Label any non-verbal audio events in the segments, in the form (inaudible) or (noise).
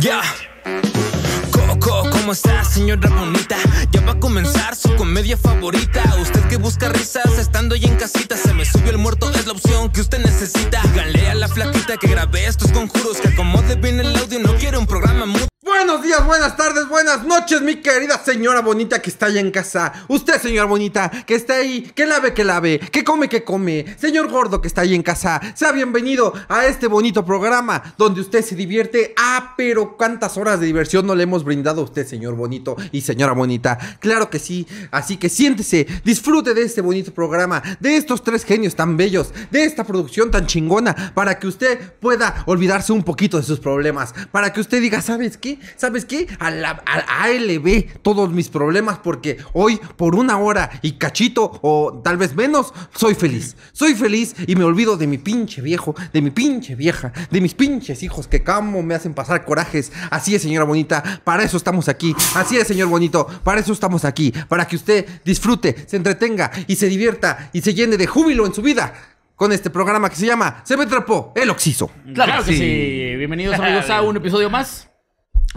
Ya. Coco, ¿cómo está, señora bonita? Ya va a comenzar su comedia favorita. Usted que busca risas estando ahí en casita. Se me subió el muerto, es la opción que usted necesita. Díganle a la flaquita que grabé estos conjuros. Que acomode bien el audio, no quiero un programa mudo. Buenos días, buenas tardes, buenas noches, mi querida señora bonita que está allá en casa. Usted, señora bonita, que está ahí, que lave, que lave, que come, que come. Señor gordo que está ahí en casa, sea bienvenido a este bonito programa donde usted se divierte. Ah, pero cuántas horas de diversión no le hemos brindado a usted, señor bonito y señora bonita. Claro que sí, así que siéntese, disfrute de este bonito programa, de estos tres genios tan bellos, de esta producción tan chingona, para que usted pueda olvidarse un poquito de sus problemas, para que usted diga, ¿sabes qué? ¿Sabes qué? A, la, a, ALB todos mis problemas porque hoy por una hora y cachito o tal vez menos soy feliz. Soy feliz y me olvido de mi pinche viejo, de mi pinche vieja, de mis pinches hijos que cómo me hacen pasar corajes. Así es, señora bonita, para eso estamos aquí. Así es, señor bonito, para eso estamos aquí. Para que usted disfrute, se entretenga y se divierta y se llene de júbilo en su vida con este programa que se llama Se me trapó el oxiso. Claro, que sí. Bienvenidos amigos a un episodio más.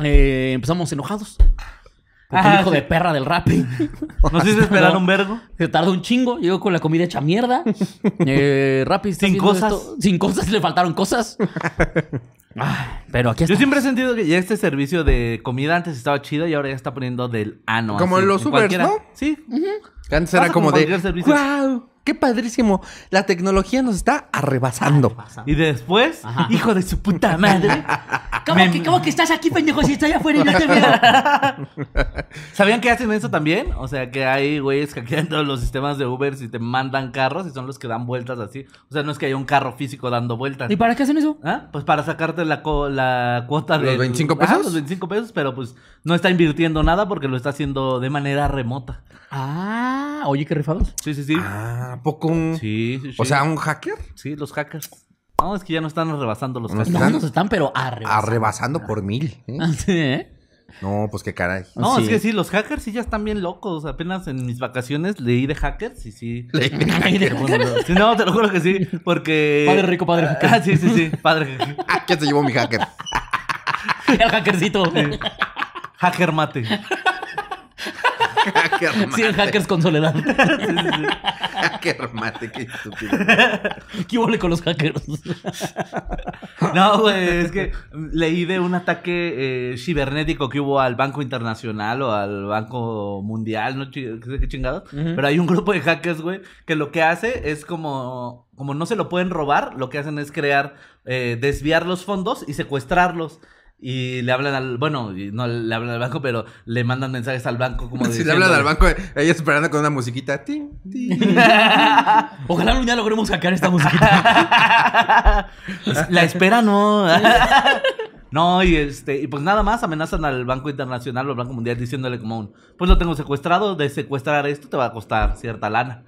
Eh, empezamos enojados. Porque Ah, el hijo sí. de perra del rap. (laughs) Nos hizo esperar un vergo. Se tardó un chingo. Llegó con la comida hecha mierda. Eh, Rappi Sin cosas. esto. Sin cosas, le faltaron cosas. (laughs) Ah, pero aquí Yo siempre he sentido que ya este servicio de comida antes estaba chido y ahora ya está poniendo del ano. Como así, en los Ubers, cualquiera. ¿no? Sí. Antes era como como de, cualquier servicio. wow, qué padrísimo. La tecnología nos está arrebasando. Y después, Ajá. hijo de su puta madre. ¿Cómo, Me- que, cómo que estás aquí, pendejo, si estoy afuera y no te veo? (laughs) ¿Sabían que hacen eso también? O sea, que hay güeyes que hackean todos los sistemas de Uber y te mandan carros y son los que dan vueltas así. O sea, no es que haya un carro físico dando vueltas. ¿Y para qué hacen eso? ¿Ah? Pues para sacarte la, co- la cuota de... ¿Los 25 Ajá, pesos? los 25 pesos, pero pues no está invirtiendo nada porque lo está haciendo de manera remota. Ah, oye, qué rifados. Sí, sí, sí. Ah, ¿a poco un... Sí, sí, sí. O sea, un hacker Sí, los hackers. No, es que ya no están rebasando los No hackers. No, ¿Están? nos están, pero arrebasando. arrebasando por mil. ¿eh? (laughs) Ah, sí, ¿eh? No, pues qué caray. No, Sí. es que sí, los hackers sí ya están bien locos. Apenas en mis vacaciones leí de hackers y sí. (laughs) Sí, no, te lo juro que sí, porque... Padre rico, padre hacker. Ah, sí, sí, sí, padre hacker. (laughs) Ah, ¿Quién se llevó mi hacker? El hackercito. Hacker mate. (laughs) hacker Sí, el hackers con soledad. (laughs) Hacker (laughs) mate, qué estúpido. ¿Qué huele con los hackers? No, güey, es que leí de un ataque eh, cibernético que hubo al Banco Internacional o al Banco Mundial, no qué sé qué chingados. Pero hay un grupo de hackers, güey, que lo que hace es como, como no se lo pueden robar, lo que hacen es crear, eh, desviar los fondos y secuestrarlos. Y le hablan al, bueno, no le hablan al banco, pero le mandan mensajes al banco como (laughs) Si le hablan al banco, ella esperando con una musiquita. Tin, tin. (laughs) Ojalá algún día logremos sacar esta musiquita. (laughs) La espera no. No, y este, y pues nada más amenazan al Banco Internacional o al Banco Mundial diciéndole como un, pues lo tengo secuestrado, de secuestrar esto te va a costar cierta lana.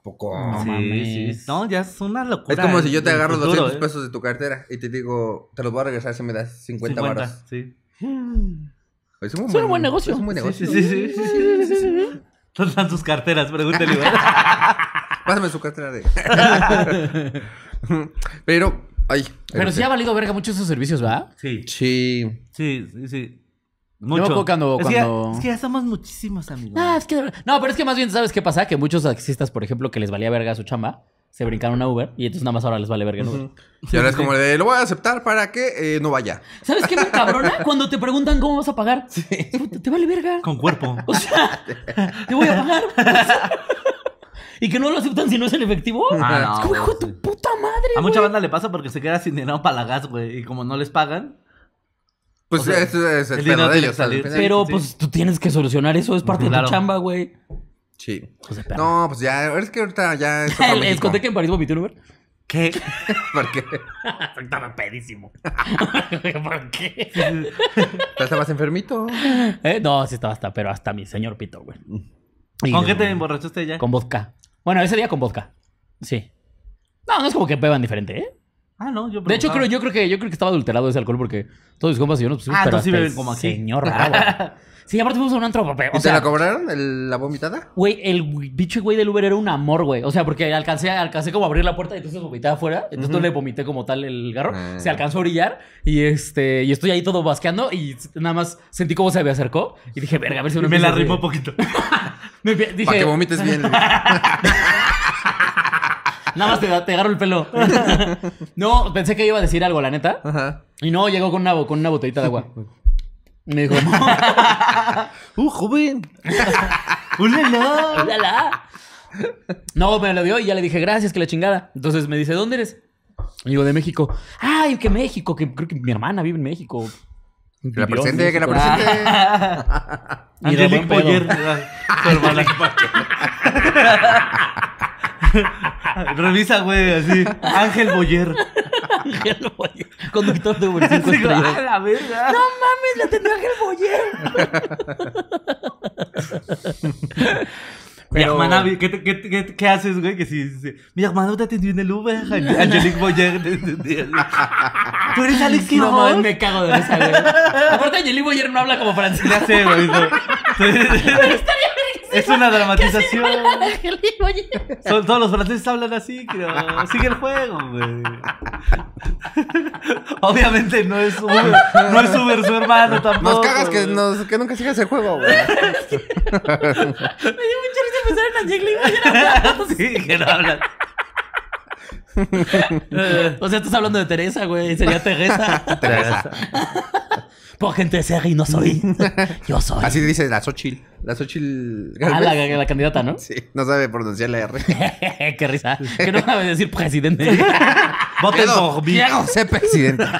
¿A poco? No sí, mames. sí. No, ya es una locura. Es como si yo te agarro futuro, 200 ¿eh? pesos de tu cartera y te digo, te los voy a regresar si me das 50 varos. sí. (gasps) Es un, Es un buen negocio. Es un buen negocio. sí, sí, sí, sí, sí. ¿Dónde están sus carteras? Pregúntale. (laughs) Pásame su cartera de. (laughs) Pero, ay. Pero sí ha valido verga mucho esos servicios, ¿verdad? Sí, Sí. sí, sí, sí. Mucho. cuando- es, que ya, cuando- es que ya somos muchísimos amigos. Ah, es que... No, pero es que más bien, ¿sabes qué pasa? Que muchos taxistas, por ejemplo, que les valía verga su chamba, se brincaron a Uber y entonces nada más ahora les vale verga en Uber. Y ahora es como de, lo voy a aceptar para que eh, no vaya. ¿Sabes qué me cabrona? (laughs) Cuando te preguntan cómo vas a pagar. Te vale verga. Con cuerpo. O sea, te voy a pagar. y que no lo aceptan si no es en efectivo. Ah, no, es como, hijo de sí. tu puta madre, A güey. mucha banda le pasa porque se queda sin dinero para la gas, güey. Y como no les pagan, Pues O sea, eso es el, el dinero de ellos. salir. Pero Sí. pues tú tienes que solucionar eso, es parte de Claro. tu chamba, güey. Sí. Perra. No, pues ya, es que ahorita ya (laughs) es Les conté que en París vomité en Uber. ¿qué? Porque Estaba pedísimo. ¿Por qué? (laughs) estabas (laughs) enfermito. Eh, No, sí estaba hasta, pero hasta mi señor pito, güey. Y ¿Con qué te emborrachaste ya? Con vodka. Bueno, ese día con vodka. Sí. No, no es como que beban diferente, ¿eh? Ah, no, yo De hecho, creo, yo creo que yo creo que estaba adulterado ese alcohol porque todos mis compas y yo nos pusimos Ah, pero entonces sí beben como aquí. Señor (laughs) bravo. Sí, aparte fuimos a un antro, ¿Y te la cobraron el- la vomitada? güey, el bicho güey del Uber era un amor, güey. O sea, porque alcancé, alcancé como a abrir la puerta y entonces vomité afuera. Entonces no le vomité como tal el garro. Ah. Se alcanzó a brillar y este y estoy ahí todo basqueando y nada más sentí cómo se me acercó y dije, verga, a ver si Y uno me la empieza a rimó reír". poquito. (laughs) Me empie- Para que vomites bien. (laughs) nada más te, te agarro el pelo. (laughs) no, pensé que iba a decir algo, la neta. Ajá. Y no, llegó con una, bo- con una botellita de agua. (laughs) Me dijo, (laughs) Uh, joven. ¡Ulala! ¡Ulala! No, me lo dio y ya le dije, gracias, que la chingada. Entonces me dice, ¿dónde eres? Y digo, de México. Ay, que México, que creo que mi hermana vive en México. Que la presente, que la presente. Angelique. Boyer. Su hermana. (laughs) Revisa, güey, así. Ángel Boyer. Ángel Boyer, Conductor de Uber 5 Así, estrellas. ¡A la verga! No mames, la atendió Ángel Boyer. Mi Pero- hermana, ¿qué, te- qué, qué, qué haces, güey? Que si, si- mi hermano te atendió en el Uber. Ang- (laughs) Angelique Boyer. ¿Tú eres Alex No Quiroz? mames, me cago de risa, güey. Aparte, Angelique Boyer no habla como francés. Ya sé, güey. no. (laughs) Es una (laughs) dramatización. (laughs) Son- todos los franceses hablan así, creo. Sigue el juego, güey. (laughs) Obviamente no es Uber, no es Uber su hermano tampoco. Nos cagas que, nos, que nunca sigas el juego, güey. Me dio mucha risa pensar en Boyer hablando. Sí, que no hablan. O sea, estás hablando de Teresa, güey. Sería Teresa. Por gente seria y no soy. (laughs) Yo soy. Así dice la Xochitl. La Xochitl. Ah, la, la candidata, ¿no? Sí, no sabe pronunciar la R. (laughs) Qué risa. Que no sabe decir presidente. (laughs) Voten por mí. quiero ser presidente. (laughs)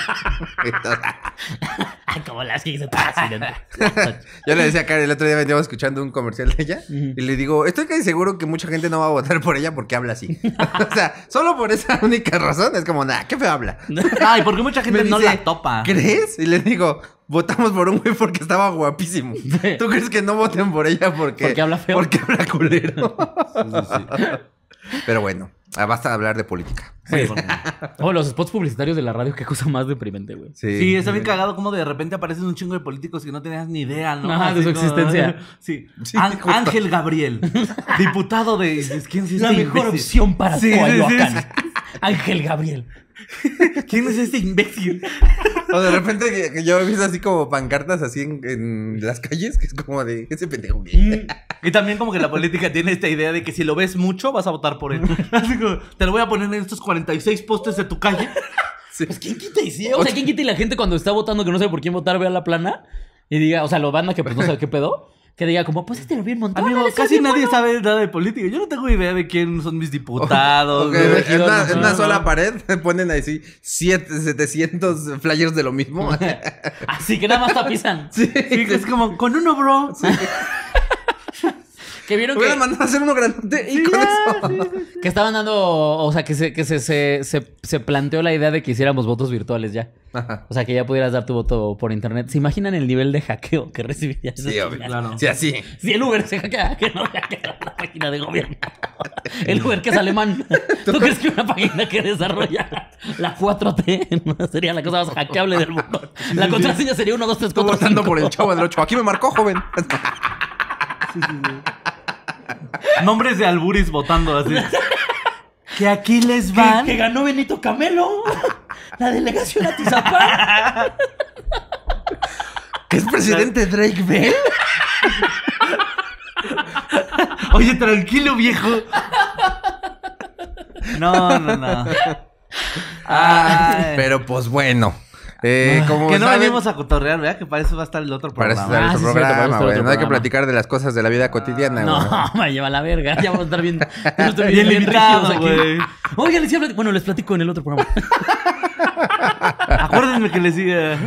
Como las que presidente. (laughs) Yo le decía a Karen, el otro día veníamos escuchando un comercial de ella y le digo, estoy casi seguro que mucha gente no va a votar por ella porque habla así. (laughs) o sea, solo por esa única razón es como, nah, qué feo habla. Ay, porque mucha gente no la topa. ¿Crees? Y le digo, votamos por un güey porque estaba guapísimo. ¿Tú crees que no voten por ella porque... Porque habla feo. Porque habla culero. Pero bueno, ah, basta de hablar de política. Oh, (laughs) los spots publicitarios de la radio, qué cosa más deprimente, güey. Sí, está bien cagado como de repente aparecen un chingo de políticos que no tenías ni idea, ¿no? Ajá, de su como- existencia. (laughs) Sí. Sí, justo. Ángel Gabriel, (laughs) diputado de... ¿Quién es La mejor imbécil? opción para Sí, sí, Coyoacán. sí. Ángel Gabriel. (laughs) ¿Quién es este imbécil? O de repente que- yo he visto así como pancartas así en, en las calles, que es como de ese pendejo. güey". Y también como que la política tiene esta idea de que si lo ves mucho vas a votar por él. (laughs) Así como, te lo voy a poner en estos 46 postes de tu calle. Pues quién quita y sí. O sea, quién quita y la gente cuando está votando que no sabe por quién votar, vea la plana y diga, o sea, lo banda que pues no sabe qué pedo, que diga como, pues este lo vi un montón. Amigo, casi nadie bueno". sabe nada de política. Yo no tengo idea de quién son mis diputados. Ok, güey. en, una, no, en una no, sola no. pared (laughs) ponen así siete, 700 flyers de lo mismo. (laughs) Así que nada más tapizan. (laughs) sí. Sí, es como, con uno, bro. Que vieron que, mandado a hacer uno grandote y con eso. que estaban dando, o sea, que, se, que se, se, se, se planteó la idea de que hiciéramos votos virtuales ya. Ajá. O sea, que ya pudieras dar tu voto por internet. ¿Se imaginan el nivel de hackeo que recibirías? Sí, obvio. Claro. Sí, así. Si el Uber se hackea, que no hackea la página de gobierno. El Uber que es alemán. (laughs) ¿Tú crees que una página que desarrolla la 4T no (laughs) sería la cosa más hackeable del mundo? La contraseña sería 1, 2, 3, Estoy 4, votando 5. por el chavo del 8. Aquí me marcó, joven. (laughs) Nombres de alburis votando así. (laughs) Que aquí les Que, van. que ganó Benito Camelo. La delegación a Tizapán. ¿Qué es presidente Drake Bell? (laughs) Oye, tranquilo, viejo. No, no, no. Ay. Pero pues bueno. Eh, como que no saben, venimos a cotorrear, ¿verdad? Que para eso va a estar el otro Para programa. eso Ah, sí, para programa, eso güey. otro No hay que programa. platicar de las cosas de la vida cotidiana, güey. No, (laughs) me lleva la verga. Ya vamos a estar bien. Bien bien limitado, rígidos aquí. güey. Oigan, les iba a platicar- Bueno, les platico en el otro programa. (laughs) (laughs) Acuérdenme que les siga.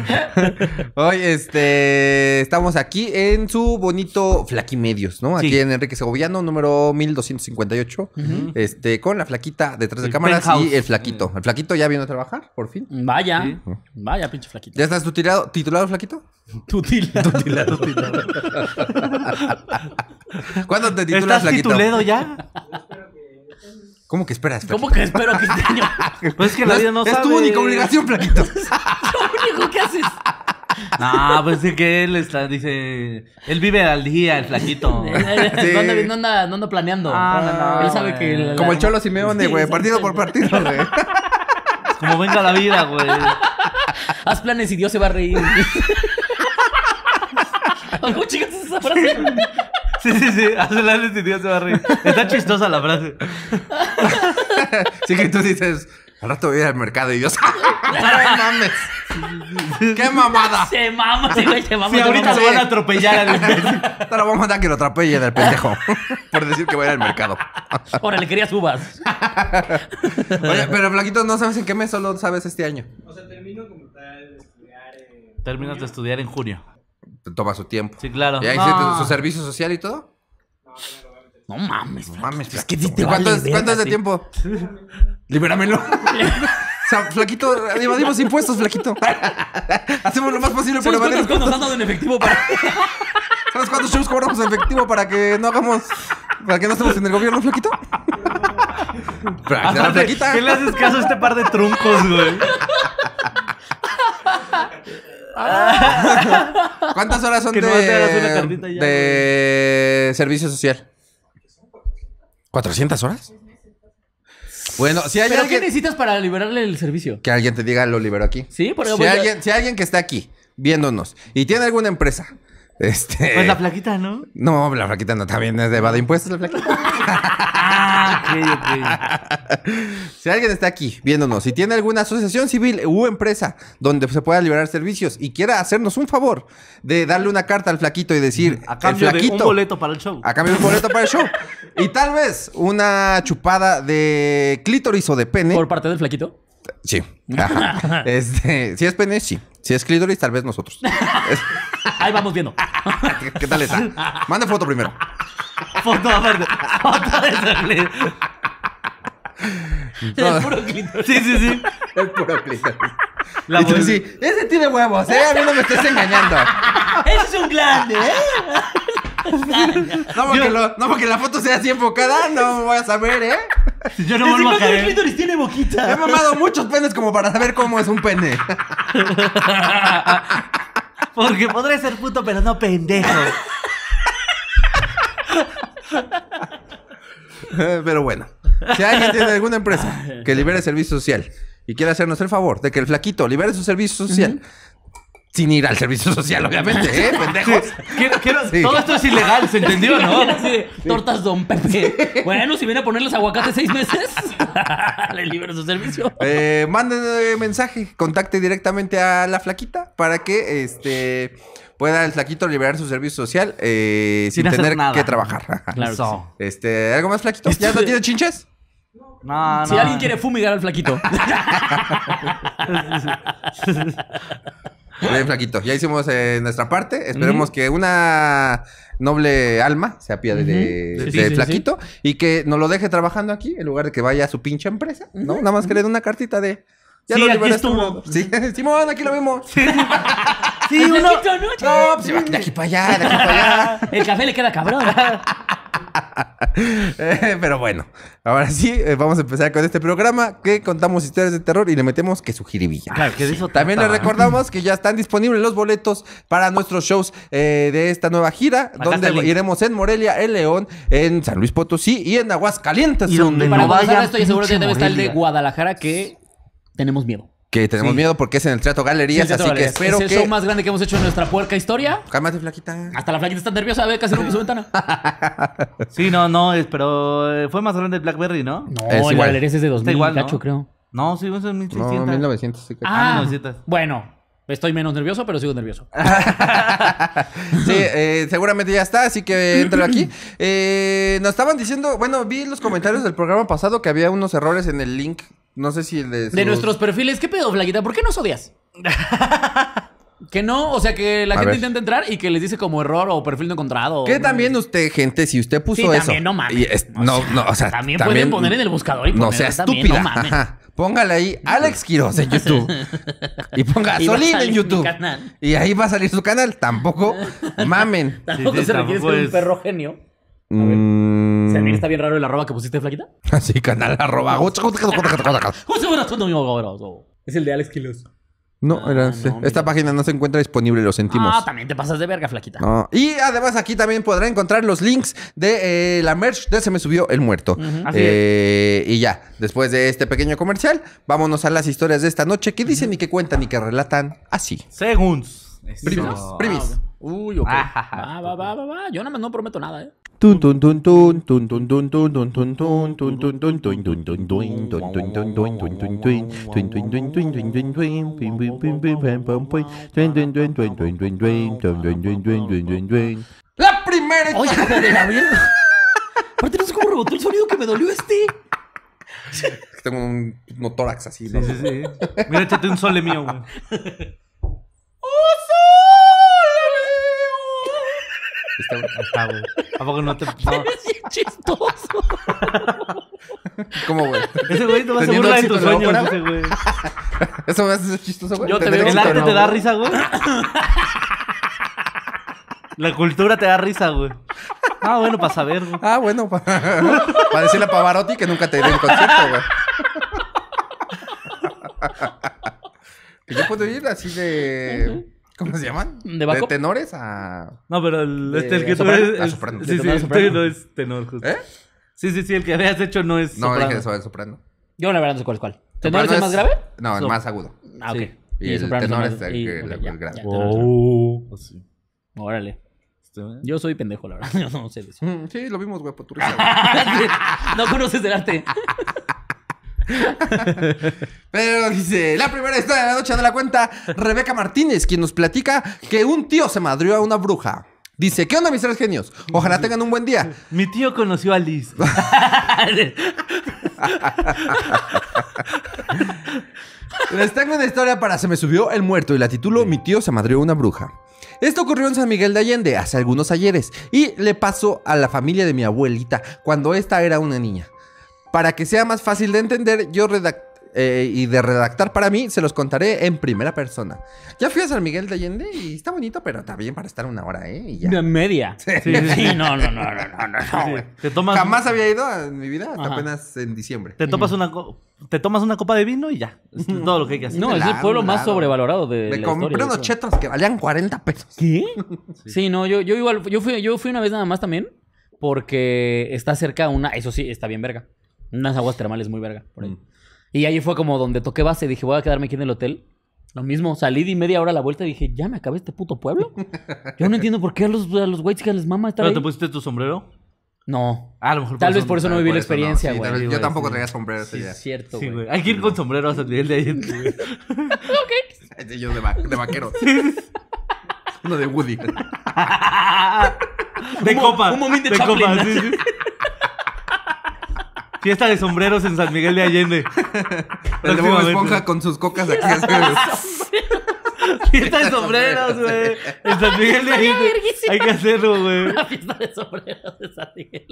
Hoy, este, estamos aquí en su bonito Flaquimedios, ¿no? Aquí Sí. en Enrique Segoviano, número 1258. Este, con la flaquita detrás de El cámaras penthouse. y el flaquito. El flaquito ya vino a trabajar, por fin. Vaya. Sí. Vaya, pinche flaquito. ¿Ya estás tutilado- titulado, flaquito? (laughs) Tutila. (laughs) ¿Cuándo te titulas, ¿Estás flaquito? tituledo ya? ¿Cómo que esperas? ¿Cómo que espero que este año? (laughs) Pues es que la vida no es, es tu única obligación, flaquito. (laughs) Lo único que haces. No, pues es que él está, dice. Él vive al día, el flaquito. (laughs) No anda, no anda- no anda planeando. Ah, no, no, Él sabe que. la- Como el Cholo Simeone, Sí, güey. Partido por partido, güey. Como venga la vida, güey. Haz planes y Dios se va a reír. ¿Cómo chicas es esa frase? Sí, sí, sí. Hace la y Dios se va a reír. Está chistosa la frase. (laughs) Así que tú dices, al rato voy a ir al mercado y Dios. (laughs) ¡No mames! ¡Qué mamada! Se mama, sí, güey, se mama. Sí, se ahorita mama. lo van a atropellar al. (laughs) Te lo vamos a mandar que lo atropelle del pendejo. por decir que voy a ir al mercado. Órale, querías uvas. Oye, pero Flaquito, no sabes en qué mes, solo sabes este año. O sea, termino como tal de estudiar en... Terminas de estudiar en junio. Toma su tiempo. Sí, claro. ¿Y ahí No. su servicio social y todo? No mames, No mames, Es que Flaquito. sí te ¿Cuánto, vale es, cuánto es de tiempo? (laughs) Libéramelo. o sea, Flaquito, evadimos impuestos, Flaquito. Hacemos lo más posible por ¿Sabes evadir impuestos. han dado en efectivo para.? (laughs) ¿Sabes cuántos shows cobramos en efectivo para que no hagamos... para que no estemos en el gobierno, Flaquito? Para Flaquita. ¿qué le haces caso a este par de truncos, güey? ¿Cuántas horas son Que de servicio social? ¿400 horas? Bueno, si hay ¿Pero qué necesitas para liberarle el servicio? que alguien te diga lo libero aquí. Sí, pero Si voy a- alguien, si alguien que está aquí viéndonos y tiene alguna empresa, este, Pues la flaquita, ¿no? no, la flaquita no también es de evade impuestos la flaquita. Ah. (laughs) Si alguien está aquí viéndonos y tiene alguna asociación civil u empresa donde se pueda liberar servicios y quiera hacernos un favor de darle una carta al flaquito y decir, A el cambio de un boleto para el show. A cambio de un boleto para el show. (laughs) Y tal vez una chupada de clítoris o de pene. ¿Por parte del flaquito? Sí. Ajá. (laughs) Este, si es pene, sí. Si es clítoris, tal vez nosotros. Ahí vamos viendo. ¿Qué, (laughs) qué tal está? Mande foto primero. Foto aparte. Foto de ese- (laughs) No. El puro clítoris. Sí, sí, sí. Es puro clítoris. La Y tú sí, ese tiene huevos, ¿eh? A mí no me estés engañando. Ese es un grande, ¿eh? No porque, lo- no porque la foto sea así enfocada, no voy a saber, ¿eh? (laughs) Yo no vuelvo a el caer. clítoris tiene He boquita. mamado muchos penes como para saber cómo es un pene. (laughs) Porque podré ser puto, pero no pendejo. Eh, Pero bueno, si alguien tiene alguna empresa que libere servicio social y quiere hacernos el favor de que el flaquito libere su servicio social, sin ir al servicio social, obviamente, ¿eh? Pendejos. Quiero- quiero- Sí. Todo esto es ilegal, ¿se entendió, no? Así de, Tortas Don Pepe. Bueno, si viene a ponerles aguacate seis meses, (laughs) le libero su servicio. Eh, manden eh, mensaje, contacte directamente a la flaquita para que este pueda el flaquito liberar su servicio social eh, sin, Sin hacer tener nada. que trabajar. Claro que Eso. Este, ¿algo más flaquito? ¿Ya no tiene chinches? No, no. Si alguien quiere fumigar al flaquito. (laughs) Bien, flaquito. Ya hicimos eh, nuestra parte. Esperemos que una noble alma se apiade de, Ujú. de Sí, sí, sí, flaquito y que nos lo deje trabajando aquí en lugar de que vaya a su pinche empresa, ¿no? Nada más que le dé una cartita de. Ya Sí, lo aquí liberaste, estuvo. Sí, (laughs) Simón, aquí lo vimos. Sí, (laughs) El uno. ¿no? No, pues se va de aquí para allá, de aquí para allá. (laughs) El café le queda cabrón. Eh, pero bueno, ahora sí, eh, vamos a empezar con este programa que contamos historias de terror y le metemos que su jiribilla. Claro, que de eso También les recordamos que ya están disponibles los boletos para nuestros shows eh, de esta nueva gira, donde iremos en Morelia, en León, en San Luis Potosí y en Aguascalientes. Y donde Para no vayan, esto, yo seguro que debe estar el de. Guadalajara que tenemos miedo. Que tenemos Sí. miedo porque es en el Teatro Galerías, Sí, el así Teatro que Galerías. espero es el que... show más grande que hemos hecho en nuestra puerca historia. Cálmate, flaquita. Hasta la flaquita está nerviosa, ve, casi rompe su ventana. (laughs) Sí, no, no, es- pero eh, fue más grande el Blackberry, ¿no? No, Es el igual. Galerías es de 2000, igual, ¿no? cacho, creo. No, sí, es No, 1600. 1900. sí Ah, 1900. bueno. Estoy menos nervioso, pero sigo nervioso. (laughs) Sí, eh, seguramente ya está, así que entra aquí. Eh, nos estaban diciendo, bueno, vi en los comentarios del programa pasado que había unos errores en el link. No sé si el de. Nuestros perfiles, ¿qué pedo, Flaquita? ¿Por qué nos odias? (laughs) que no, o sea, que la A gente ver. intenta entrar y que les dice como error o perfil no encontrado. Que también usted, gente, si usted puso Sí, eso. también, no mames. y es- O no, sea, no, o sea. también pueden poner en el buscador y No sea también, estúpida. no mames. Ajá. (laughs) Póngale ahí Alex Quiroz en (laughs) YouTube. y ponga Y va a Solín salir en mi YouTube. canal. Y ahí va a salir su canal. Tampoco mamen. Tampoco Sí, sí, se requiere tampoco ser un es- perro genio. Mm, También está bien raro el arroba que pusiste, flaquita. (laughs) Así, canal arroba. (laughs) Es el de Alex Kilos. No, era no, esta página no se encuentra disponible, lo sentimos. Ah, también te pasas de verga, flaquita. No. Y además aquí también podrán encontrar los links de eh, la merch de Se me subió el muerto. Así Eh, y ya, después de este pequeño comercial, vámonos a las historias de esta noche que dicen y que cuentan y que relatan así. Según. Primis, Eso. primis. Uy, ok. Ah, Va, va, va, va, va. Yo nada más no prometo nada, eh. La primera. Oye, de la mierda. Aparte, no sé cómo rebotó el sonido que me dolió este. Tengo un motórax así. Sí, sí, sí. Mira, échate un sole mío, güey. ¡Oso! Está- está, güey. ¿A poco no te.? No. (laughs) Es bien chistoso. (laughs) ¿Cómo, güey? Ese güey no se Teniendo burla de éxito tus en la sueños, ópera, ese güey. (laughs) ¿Eso me hace chistoso, güey? Yo te ¿Tener veo- ¿El éxito arte en te da risa, güey? La cultura te da risa, güey. Ah, bueno, para saber, güey. Ah, bueno, para, decirle a Pavarotti que nunca te iré en concierto, güey. que yo puedo ir así de... ¿Cómo se llaman? ¿De tenores a... No, pero el, De este, el que tú eres. El- soprano. Sí, ¿De sí, el tuyo no es tenor, justo. ¿Eh? Sí, sí, sí, el que habías hecho no es No, soprano. dije eso, de soprano. Yo la verdad no sé cuál es cuál. ¿Tenor es el más grave? No, el So- más agudo. Ah, ok. Sí. Y el soprano tenor es el que- el grave. es- Oh. Pues sí. Órale. Este, güey. Yo soy pendejo, la verdad. (laughs) Yo no sé de eso. Mm, Sí, lo vimos, güey, por tu (laughs) risa, no conoces el arte. (laughs) (laughs) Pero dice, la primera historia de la noche de la cuenta, Rebeca Martínez, quien nos platica que un tío se madrió a una bruja. Dice, ¿qué onda, mis tres genios? Ojalá tengan un buen día. Mi tío conoció a Liz. (laughs) Les tengo una historia para Se me subió el muerto y la titulo Mi tío se madrió a una bruja. Esto ocurrió en San Miguel de Allende hace algunos ayeres y le pasó a la familia de mi abuelita cuando esta era una niña. Para que sea más fácil de entender yo eh, y de redactar para mí, se los contaré en primera persona. Ya fui a San Miguel de Allende y está bonito, pero está bien para estar una hora, ¿eh? Y ya. De media. Sí, sí, sí. (laughs) no, no, no, no, no, no, no, güey. Te tomas, Jamás había ido en mi vida, hasta Ajá. apenas en diciembre. te, tomas una te tomas una copa de vino y ya. Es todo lo que hay que hacer. No, es el pueblo más sobrevalorado de Me la compré historia, unos chetos que valían 40 pesos. ¿Qué? Sí, no, yo, yo igual, yo fui, yo fui una vez nada más también, porque está cerca una, eso sí, está bien verga. Unas aguas termales muy verga, por ahí. Mm. Y ahí fue como donde toqué base, dije, voy a quedarme aquí en el hotel. Lo mismo, salí de media hora a la vuelta y dije, ya me acabé este puto pueblo. (laughs) Yo no entiendo por qué a los, a los whites les mama estar ¿Pero ahí. te pusiste tu sombrero? No. Ah, a lo mejor Tal vez por eso no viví la experiencia, güey. yo tampoco sí. traía sombrero ese Sí, día. es cierto, Sí, güey. Hay que ir con sombrero a San Miguel de Allende. (laughs) Ese Yo de, va- de vaquero. Uno de Woody. De Un mo- copa. un momento de Chaplin, copa, sí, sí. (laughs) Fiesta de sombreros en San Miguel de Allende. El de Bob. Esponja con sus cocas aquí. Fiesta de sombreros, güey. En San Miguel de Allende. Hay que hacerlo, güey. Una fiesta de sombreros de San Miguel.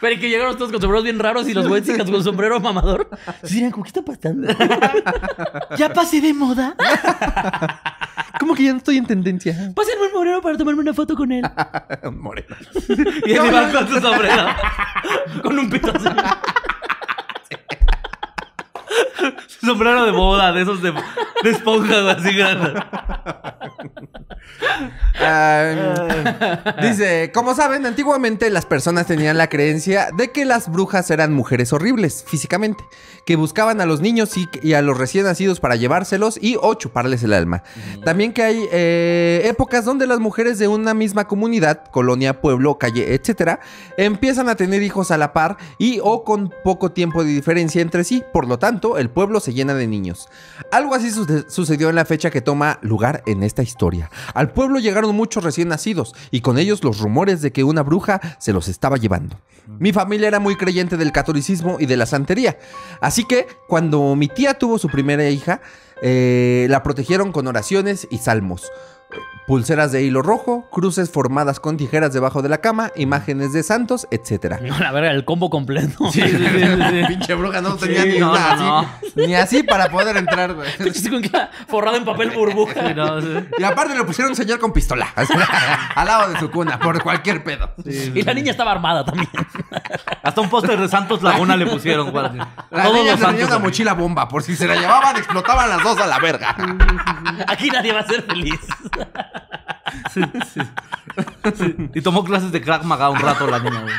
Pero que llegaron todos con sombreros bien raros y los güeyes con sombrero mamador. Sí, dirían, ¿cómo qué está pasando? (laughs) (laughs) ¿Ya pasé de moda? ¿Cómo que ya no estoy en tendencia? Pásenme un moreno para tomarme una foto con él. (laughs) Moreno. (laughs) Y él iba con su sombrero. Con un pito así. (laughs) Sombrero de boda, de esos de, de esponja, güey, así grande. Ah, dice, como saben, antiguamente las personas tenían la creencia de que las brujas eran mujeres horribles físicamente, que buscaban a los niños y, y a los recién nacidos para llevárselos y o chuparles el alma. También que hay eh, épocas donde las mujeres de una misma comunidad, colonia, pueblo, calle, etcétera, empiezan a tener hijos a la par y o con poco tiempo de diferencia entre sí. Por lo tanto, el pueblo se llena de niños. Algo así suce- sucedió en la fecha que toma lugar en esta historia. Al pueblo llegaron muchos recién nacidos y con ellos los rumores de que una bruja se los estaba llevando. Mi familia era muy creyente del catolicismo y de la santería. Así que cuando mi tía tuvo su primera hija, eh, la protegieron con oraciones y salmos. Pulseras de hilo rojo, cruces formadas con tijeras debajo de la cama, imágenes de santos, etc. (laughs) No, la verga, el combo completo. Sí, sí, sí, sí. (laughs) Pinche bruja no tenía Sí, ni no, una no, así. Ni así para poder entrar, güey. (laughs) Forrado en papel burbuja. Sí, no, sí. Y aparte le pusieron un señor con pistola. al lado de su cuna, por cualquier pedo. Y la niña estaba armada también. Hasta un póster de Santos Laguna le pusieron, guardia. La Todos niña los tenía una mochila bomba. Por si se la llevaban, explotaban las dos a la verga. Aquí nadie va a ser feliz. Sí, sí. Sí. Y tomó clases de Krav Maga un rato la niña, güey.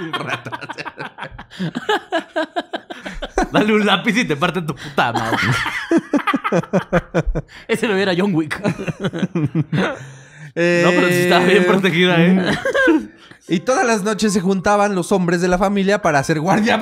Un rato. Dale un lápiz y te parte tu puta madre. Ese bebé era John Wick. No, pero sí estaba bien protegida, ¿eh? Y todas las noches se juntaban los hombres de la familia para hacer guardia.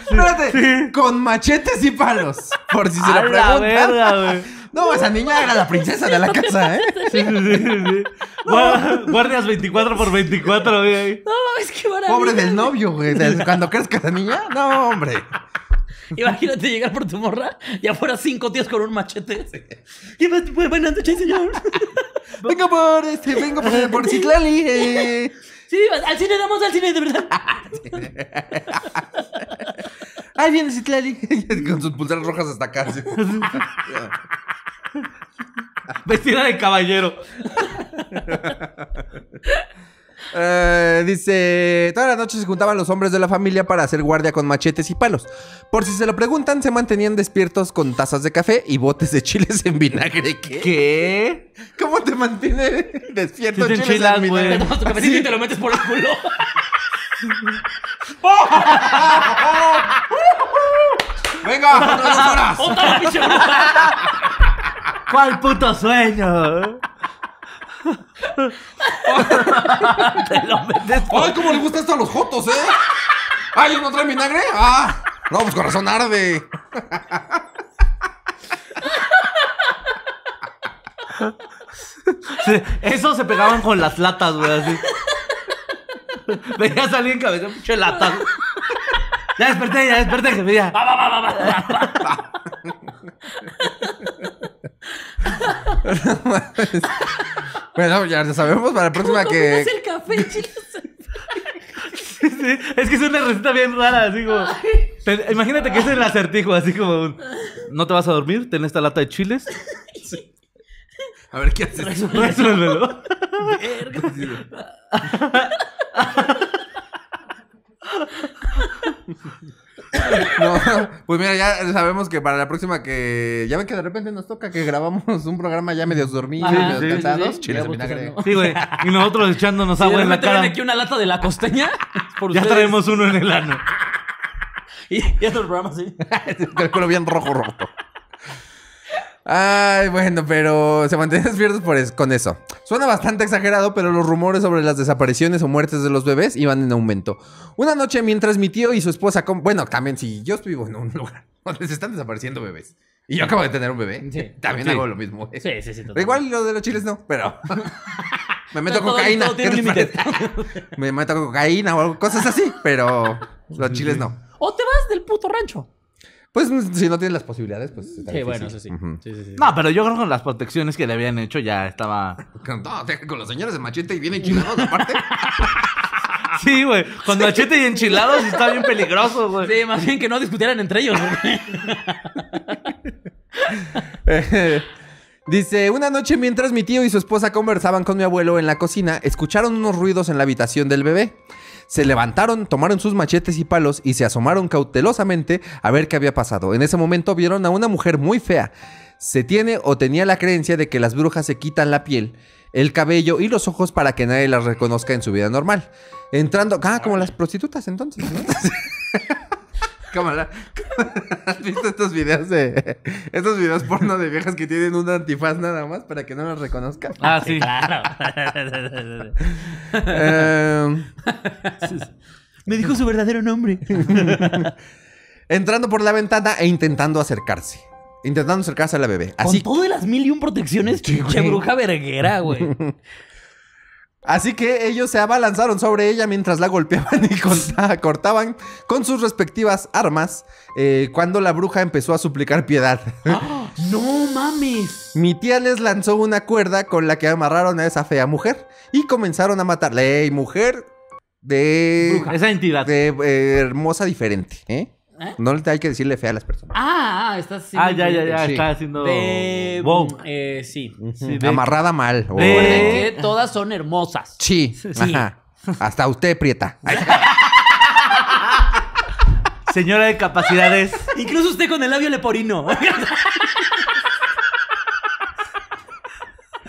Espérate, con machetes y palos. Por si se A lo la preguntan. verga, güey. No, esa niña era la princesa de la casa, ¿eh? Sí, sí, sí, sí. Gua- Guardias 24 por 24, güey. No mames, qué maravilla. Pobre del novio, güey. Cuando crezca esa niña, no, hombre. Imagínate llegar por tu morra y afuera cinco tíos con un machete. ¿Qué más? Pues, Buenas noches, señor. (laughs) Vengo por este, vengo por, por Citlali. eh. Sí, al cine, vamos al cine, de verdad. Ahí viene Citlali. (laughs) Con sus pulseras rojas hasta acá. (laughs) (laughs) Vestida de caballero. (laughs) Eh, dice, todas las noches se juntaban los hombres de la familia para hacer guardia con machetes y palos. Por si se lo preguntan, se mantenían despiertos con tazas de café y botes de chiles en vinagre. ¿Qué? ¿Qué? ¿Cómo te mantiene despierto Sí te chiles enchilas, en. Te vinagre? tu cafecito y te lo metes por el culo. (laughs) Venga, otras dos horas. ¡Otra pinche! ¿Cuál puto sueño? Te lo metes por- Ay, cómo le gusta esto a los jotos, ¿eh? Ay, ¿no trae vinagre? Ah, no, pues con razón arde. Sí, Eso se pegaban con las latas, güey, así. Veías a alguien cabeza, pinche lata. Ya desperté, ya desperté, que veía. (laughs) Bueno, ya sabemos para la próxima que... Es el café, chiles. (laughs) Sí, es que es una receta bien rara, así como. Te- imagínate que es el acertijo, así como. un, ¿No te vas a dormir? Ten esta lata de chiles. A ver, ¿qué haces? Resuélvelo. (laughs) (laughs) No, pues mira, ya sabemos que para la próxima que... Ya ven que de repente nos toca que grabamos un programa ya medio dormidos, Ajá, medio sí, sí, cansados. sí. Chiles vinagre. Sí, güey. Y nosotros echándonos agua en la cara. aquí una lata de la costeña, por Ya ustedes. traemos uno en el ano. (laughs) Y, y otro programa. (laughs) Con el culo bien rojo, rojo. Ay, bueno, pero se mantienen (laughs) despiertos por es- con eso. Suena bastante exagerado, pero los rumores sobre las desapariciones o muertes de los bebés iban en aumento. Una noche, mientras mi tío y su esposa... Bueno, también si yo vivo en un lugar (laughs) donde se están desapareciendo bebés y yo acabo de tener un bebé, Sí. (laughs) también Sí. hago lo mismo. ¿eh? Sí, sí, sí. Pero igual lo de los chiles no, pero... Me meto Todo- cocaína. todo. Me meto cocaína o algo- cosas así, pero los chiles no. O te vas del puto rancho. Pues si no tienes las posibilidades, pues está Sí, difícil. bueno, eso sí. Sí, sí, sí. No, pero yo creo que con las protecciones que le habían hecho ya estaba. Con, no, con los señores de machete y vienen chilados aparte. (laughs) Sí, güey. Con machete y enchilados está bien peligroso, güey. Sí, más bien que no discutieran entre ellos. porque- (laughs) Eh, Dice, una noche mientras mi tío y su esposa conversaban con mi abuelo en la cocina, escucharon unos ruidos en la habitación del bebé. Se levantaron, tomaron sus machetes y palos y se asomaron cautelosamente a ver qué había pasado. En ese momento vieron a una mujer muy fea. Se tiene o tenía la creencia de que las brujas se quitan la piel, el cabello y los ojos para que nadie las reconozca en su vida normal. Entrando, ah, como las prostitutas entonces, ¿no? (laughs) Como la- ¿Has visto estos videos de estos videos porno de viejas que tienen un antifaz nada más para que no las reconozcan? Ah, sí. Claro. Eh, Me dijo su verdadero nombre. entrando por la ventana e intentando acercarse. Intentando acercarse a la bebé. Así, Con todo de las mil y un protecciones, pinche bruja verguera, güey. Así que ellos se abalanzaron sobre ella mientras la golpeaban (laughs) y corta- cortaban con sus respectivas armas eh, cuando la bruja empezó a suplicar piedad. (gasps) No mames. Mi tía les lanzó una cuerda con la que amarraron a esa fea mujer y comenzaron a matarla. Ey, mujer de, Esa entidad. de eh, hermosa diferente, ¿eh? ¿Eh? No le hay que decirle fea a las personas. Ah, ah, estás haciendo Ah, ya, ya, ya. Sí. Está haciendo. De. Wow. Eh, sí. Sí, de- Amarrada mal. o- De- Recuerden que todas son hermosas. Sí, Sí. ajá. Hasta usted, Prieta. Ay, (laughs) Señora de capacidades. Incluso usted con el labio leporino.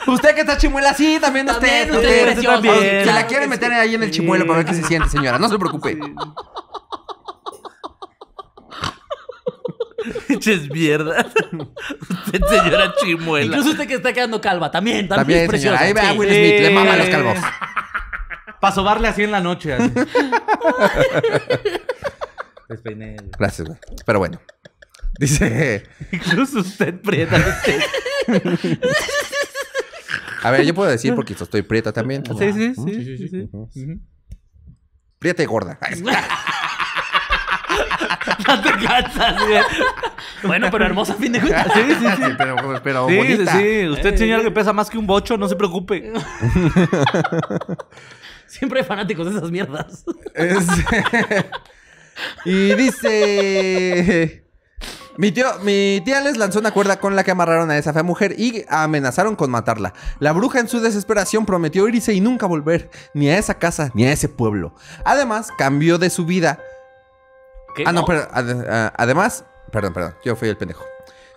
Usted que está chimuela, sí, también usted. También, usted también. Se la quiere meter ahí en el chimuelo para ver qué se siente, señora. No se preocupe. Pinches mierdas. Usted, señora chimuela. Incluso usted que está quedando calva. También, también, También, es preciosa. señora. Ahí ve a Sí. Will Smith, le mama a los Sí. calvos. Para sobarle así en la noche. así. Despeiné. Gracias, güey. Pero bueno. Dice. Incluso usted, prieta. usted. A ver, yo puedo decir porque estoy prieta también. Sí, sí, sí. sí, sí. Prieta y gorda. (laughs) (laughs) No te cansas, güey. Bueno, pero hermosa a fin de cuentas. Sí, sí, sí. pero, pero Sí, sí, bonita. sí. Usted, señor, que pesa más que un bocho, no se preocupe. (laughs) Siempre hay fanáticos de esas mierdas. Es- (laughs) y dice. Mi, tío, mi tía les lanzó una cuerda con la que amarraron a esa fea mujer y amenazaron con matarla. La bruja en su desesperación prometió irse y nunca volver, ni a esa casa, ni a ese pueblo. Además, cambió de su vida. ¿Qué? Ah, no, pero ah, además, perdón, perdón, yo fui el pendejo.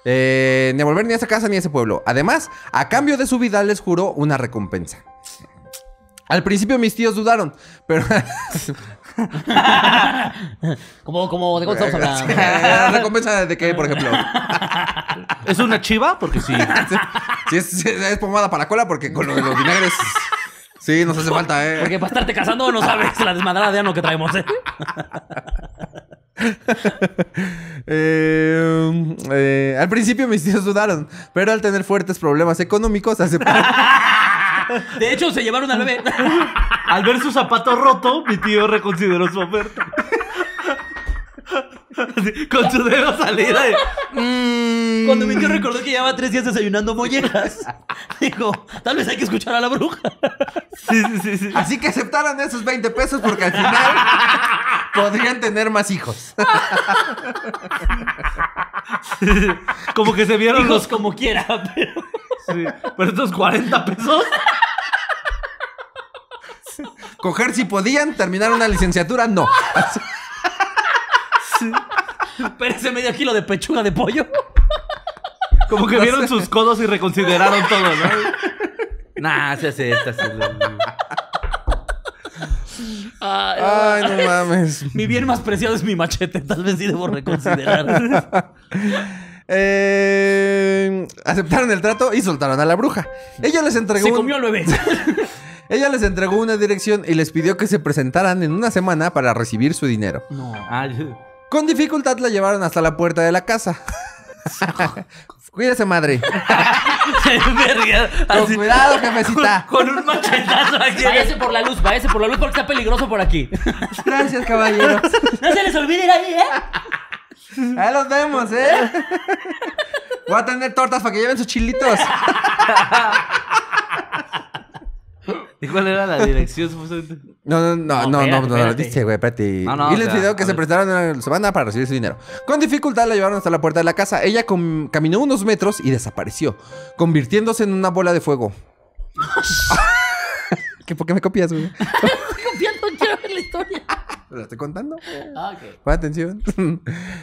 Eh, ni a volver ni a esa casa ni a ese pueblo. Además, a cambio de su vida les juró una recompensa. Al principio mis tíos dudaron, pero (laughs) Como, como, ¿de cuánto estamos hablando? ¿La recompensa de qué, por ejemplo? (laughs) ¿Es una chiva? Porque sí. (laughs) Si es, si es pomada para cola, porque con lo de los vinagres. Sí, nos hace falta, ¿eh? Porque para estarte casando no sabes la desmadrada de ano que traemos, ¿eh? (laughs) Eh, eh, al principio mis tíos dudaron, pero al tener fuertes problemas económicos aceptaron. (laughs) De hecho, se llevaron al bebé. (laughs) Al ver su zapato roto, mi tío reconsideró su oferta. Así, (laughs) Con su dedo salida. de, "Mm". Cuando mi tío recordó que llevaba tres días desayunando mollejas, (laughs) dijo, tal vez hay que escuchar a la bruja. (laughs) Sí, sí, sí, sí. Así que aceptaron esos 20 pesos porque al final podrían tener más hijos. Como que se vieron Hijos los. como quiera, pero... sí, Pero estos 40 pesos. Coger si podían, terminar una licenciatura, no. Pero ese medio kilo de pechuga de pollo. Como que vieron sus codos y reconsideraron todo, ¿no? Nah, se acepta. sí, lo- Ay, Ay, no mames. Mi bien más preciado es mi machete. Tal vez sí debo reconsiderar. Eh, aceptaron el trato y soltaron a la bruja. Ella les entregó Se un- comió al bebé. (laughs) ella les entregó una dirección y les pidió que se presentaran en una semana para recibir su dinero. No. Ah, yo- Con dificultad la llevaron hasta la puerta de la casa. (laughs) Cuídese, madre. Con cuidado, jefecita. con un machetazo aquí. Váyase por la luz, váyase por la luz porque está peligroso por aquí. Gracias, caballero. No se les olvide ir ahí, ¿eh? Ahí los vemos, ¿eh? Voy a tener tortas para que lleven sus chilitos. (laughs) ¿Y cuál era la dirección? No, no, no, no, No, no, espérate. dice, güey, espérate. No, no, y les pidió que se ver. prestaran una semana para recibir su dinero. Con dificultad la llevaron hasta la puerta de la casa. Ella com- caminó unos metros y desapareció, convirtiéndose en una bola de fuego. (laughs) ¿Qué, ¿Por qué me copias, güey? Estoy confiando, quiero ver la historia. ¿Lo estoy contando? Ah, ok. Pon atención. (laughs)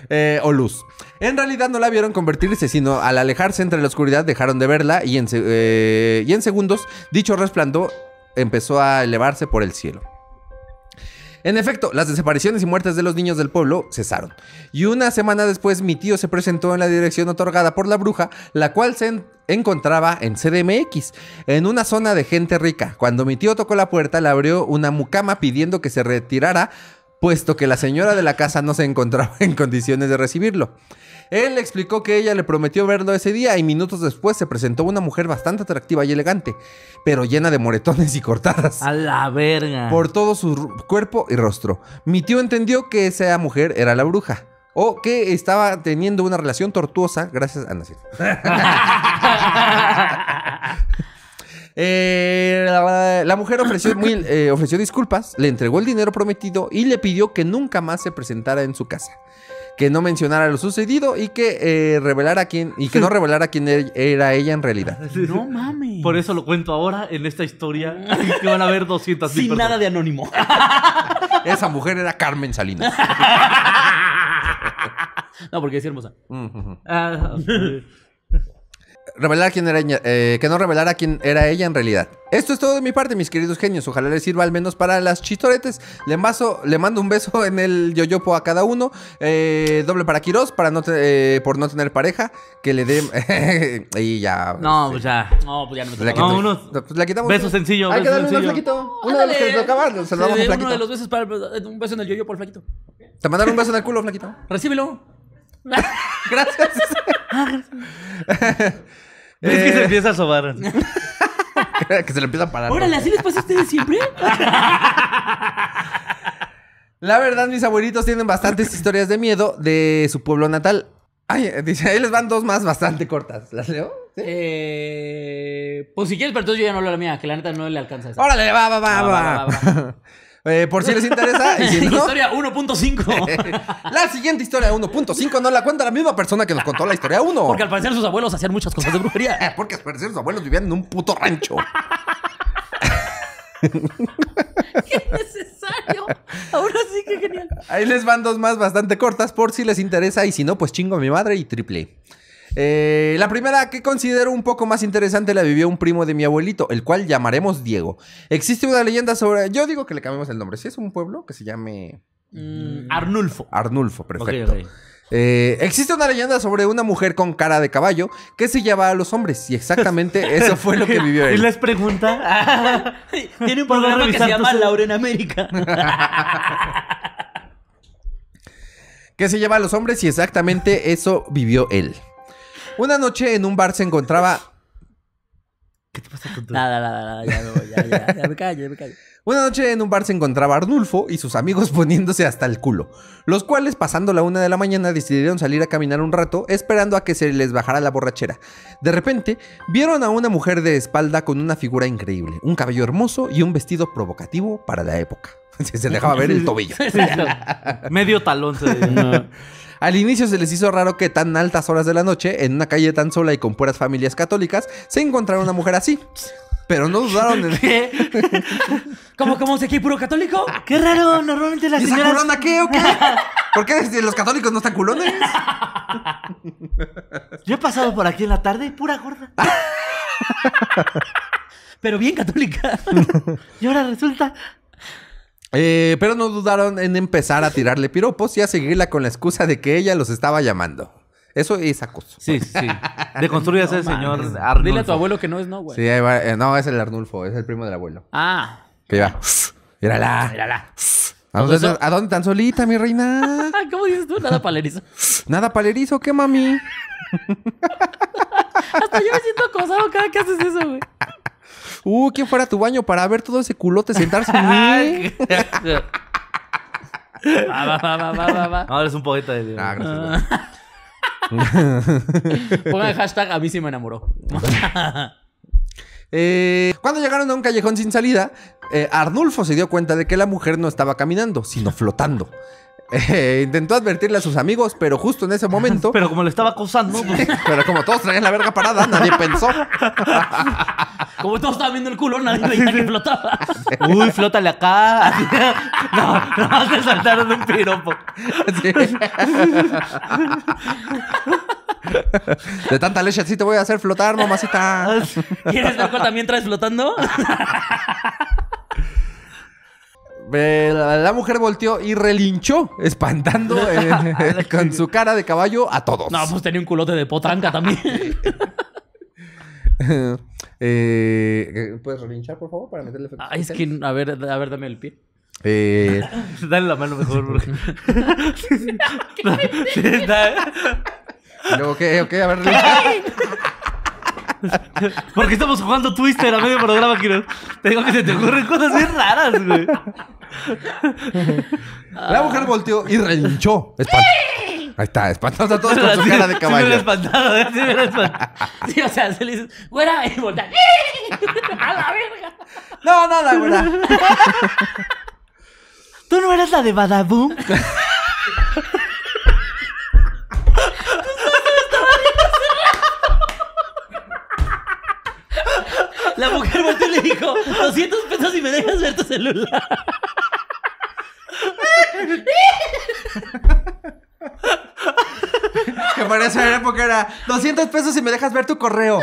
Eh, o luz. En realidad no la vieron convertirse, sino al alejarse entre la oscuridad dejaron de verla y en, se- eh, y en segundos dicho resplandor empezó a elevarse por el cielo. En efecto, las desapariciones y muertes de los niños del pueblo cesaron. Y una semana después mi tío se presentó en la dirección otorgada por la bruja, la cual se en- encontraba en CDMX, en una zona de gente rica. Cuando mi tío tocó la puerta, le abrió una mucama pidiendo que se retirara, puesto que la señora de la casa no se encontraba (laughs) en condiciones de recibirlo. Él le explicó que ella le prometió verlo ese día y minutos después se presentó una mujer bastante atractiva y elegante, pero llena de moretones y cortadas A la verga. por todo su cuerpo y rostro. Mi tío entendió que esa mujer era la bruja. O que estaba teniendo una relación tortuosa gracias a Nacir. (laughs) Eh, la, la mujer ofreció, muy- eh, ofreció disculpas, le entregó el dinero prometido y le pidió que nunca más se presentara en su casa. Que no mencionara lo sucedido y que eh, revelara quién y que no revelara quién er- era ella en realidad. (laughs) No mames. Por eso lo cuento ahora en esta historia (laughs) que van a ver 200 mil Sin nada de anónimo. (laughs) Esa mujer era Carmen Salinas. No, porque es hermosa. Ah, Revelar quién era ella, eh, que no revelara quién era ella en realidad. Esto es todo de mi parte, mis queridos genios. Ojalá les sirva al menos para las chistoretes. Le, mazo- le mando un beso en el yoyopo a cada uno. Eh, doble para Quiroz, para no te- eh, por no tener pareja. Que le dé. (laughs) y ya. no, pues ya. No, pues ya no me Le. No, quitamos- unos- pues le quitamos. beso sencillo, Hay que darle un sencillo. flaquito. Uno de los que le tocaba, se lo damos un uno flaquito. de los besos para un beso en el yoyo por flaquito. Te mandaron un beso en el culo, flaquito. Recíbelo. (laughs) Gracias. (laughs) Es que se empieza a sobar. (laughs) que se le empieza a parar. Órale, ¿así les pasa a ustedes siempre? (laughs) La verdad, mis abuelitos tienen bastantes historias de miedo de su pueblo natal. Ay, dice, ahí les van dos más bastante cortas. ¿Las leo? ¿Sí? Eh, pues si quieres, pero entonces yo ya no lo la mía, que la neta no le alcanza esa. Órale, va, va, va, Va, va. va, va, (laughs) Eh, por si les interesa. Y si (laughs) no, Historia 1.5. (laughs) la siguiente historia 1.5 no la cuenta la misma persona que nos contó la historia 1. Porque al parecer sus abuelos hacían muchas cosas de brujería. (laughs) Porque al parecer sus abuelos vivían en un puto rancho. necesario. Ahora sí que genial. Ahí les van dos más bastante cortas por si les interesa y si no, pues chingo a mi madre y triple. Eh, la primera que considero un poco más interesante la vivió un primo de mi abuelito, el cual llamaremos Diego. Existe una leyenda sobre... Yo digo que le cambiemos el nombre. Si es un pueblo que se llame Mm, Arnulfo. Arnulfo, perfecto. Eh, existe una leyenda sobre una mujer con cara de caballo que se lleva a los hombres y exactamente (laughs) eso fue lo que vivió Y él. les pregunta. (laughs) Tiene un ¿Puedo programa que se llama Laura en América. (laughs) que se lleva a los hombres y exactamente eso vivió él. Una noche en un bar se encontraba ¿Qué te pasa con tu- nada, nada, nada. Ya, ya, ya, ya me callo, ya me callo. Una noche en un bar se encontraba Arnulfo y sus amigos (laughs) poniéndose hasta el culo, los cuales pasando la una de la mañana decidieron salir a caminar un rato esperando a que se les bajara la borrachera. De repente vieron a una mujer de espalda con una figura increíble, un cabello hermoso y un vestido provocativo para la época. (laughs) Se dejaba ver el tobillo. Medio talón se. Al inicio se les hizo raro que tan altas horas de la noche, en una calle tan sola y con puras familias católicas, se encontrara una mujer así. Pero no dudaron en... ¿Qué? (laughs) ¿Cómo, cómo se aquí puro católico? Qué raro, normalmente las ¿Y esa señoras... culona qué o qué? (laughs) ¿Por qué los católicos no están culones? Yo he pasado por aquí en la tarde y pura gorda. Pero bien católica. Y ahora resulta... Eh, pero no dudaron en empezar a tirarle piropos y a seguirla con la excusa de que ella los estaba llamando. Eso es acoso. Sí, sí. Deconstruyase (laughs) el señor Arnulfo. Dile a tu abuelo que no es no, güey. Sí, ahí va. Eh, no, es el Arnulfo, es el primo del abuelo. Ah, Que iba. Mírala. mírala. ¿A dónde, Eso- ¿A dónde tan solita, mi reina? (laughs) ¿Cómo dices tú? Nada palerizo. Nada palerizo, ¿qué mami? (laughs) Hasta yo me siento acosado cada que haces eso, güey. Uh, ¿quién fuera a tu baño para ver todo ese culote sentarse en mí? (laughs) Va, va, va, va, va. (laughs) Ahora es un poeta de... Ah, gracias. güey. (laughs) Pongan hashtag a mí sí me enamoró. Eh, cuando llegaron a un callejón sin salida, eh, Arnulfo se dio cuenta de que la mujer no estaba caminando, sino flotando. Eh, intentó advertirle a sus amigos, pero justo en ese momento, (laughs) Pero como le estaba acosando, pues, (laughs) pero como todos traían la verga parada, nadie pensó. (laughs) Como todos estaban viendo el culo, nadie veía que flotaba. Uy, flótale acá. No, no, se saltaron un piropo. Sí. De tanta leche así te voy a hacer flotar, mamacita. ¿Quieres ver cuál también traes flotando? Eh, la, la mujer volteó y relinchó, espantando (laughs) eh, con su cara de caballo a todos. No, pues tenía un culote de potranca también. (laughs) Eh, ¿Puedes relinchar, por favor, para meterle efectos Ay, es que, a ver, a ver, dame el pie. Eh, (laughs) Dale la mano mejor. Porque... No, sí, y luego, ¿qué? Ok, a ver, relincha. (laughs) Porque estamos jugando Twister a medio programa, Kiro. Te digo que se te ocurren cosas bien raras, güey. (laughs) La mujer volteó y relinchó. Espan- Ahí está, espantando a todos con su Sí, cara de Sí caballo. hubiera espantado, ¿eh? Sí espantado. Sí, o sea, se le dices, güera, y voltea. (laughs) ¡A la verga! No, no, la güera. ¿Tú no eras la de Badaboom? La mujer volteó y le dijo, 200 pesos y me dejas ver tu celular. Que para esa época era 200 pesos y me dejas ver tu correo.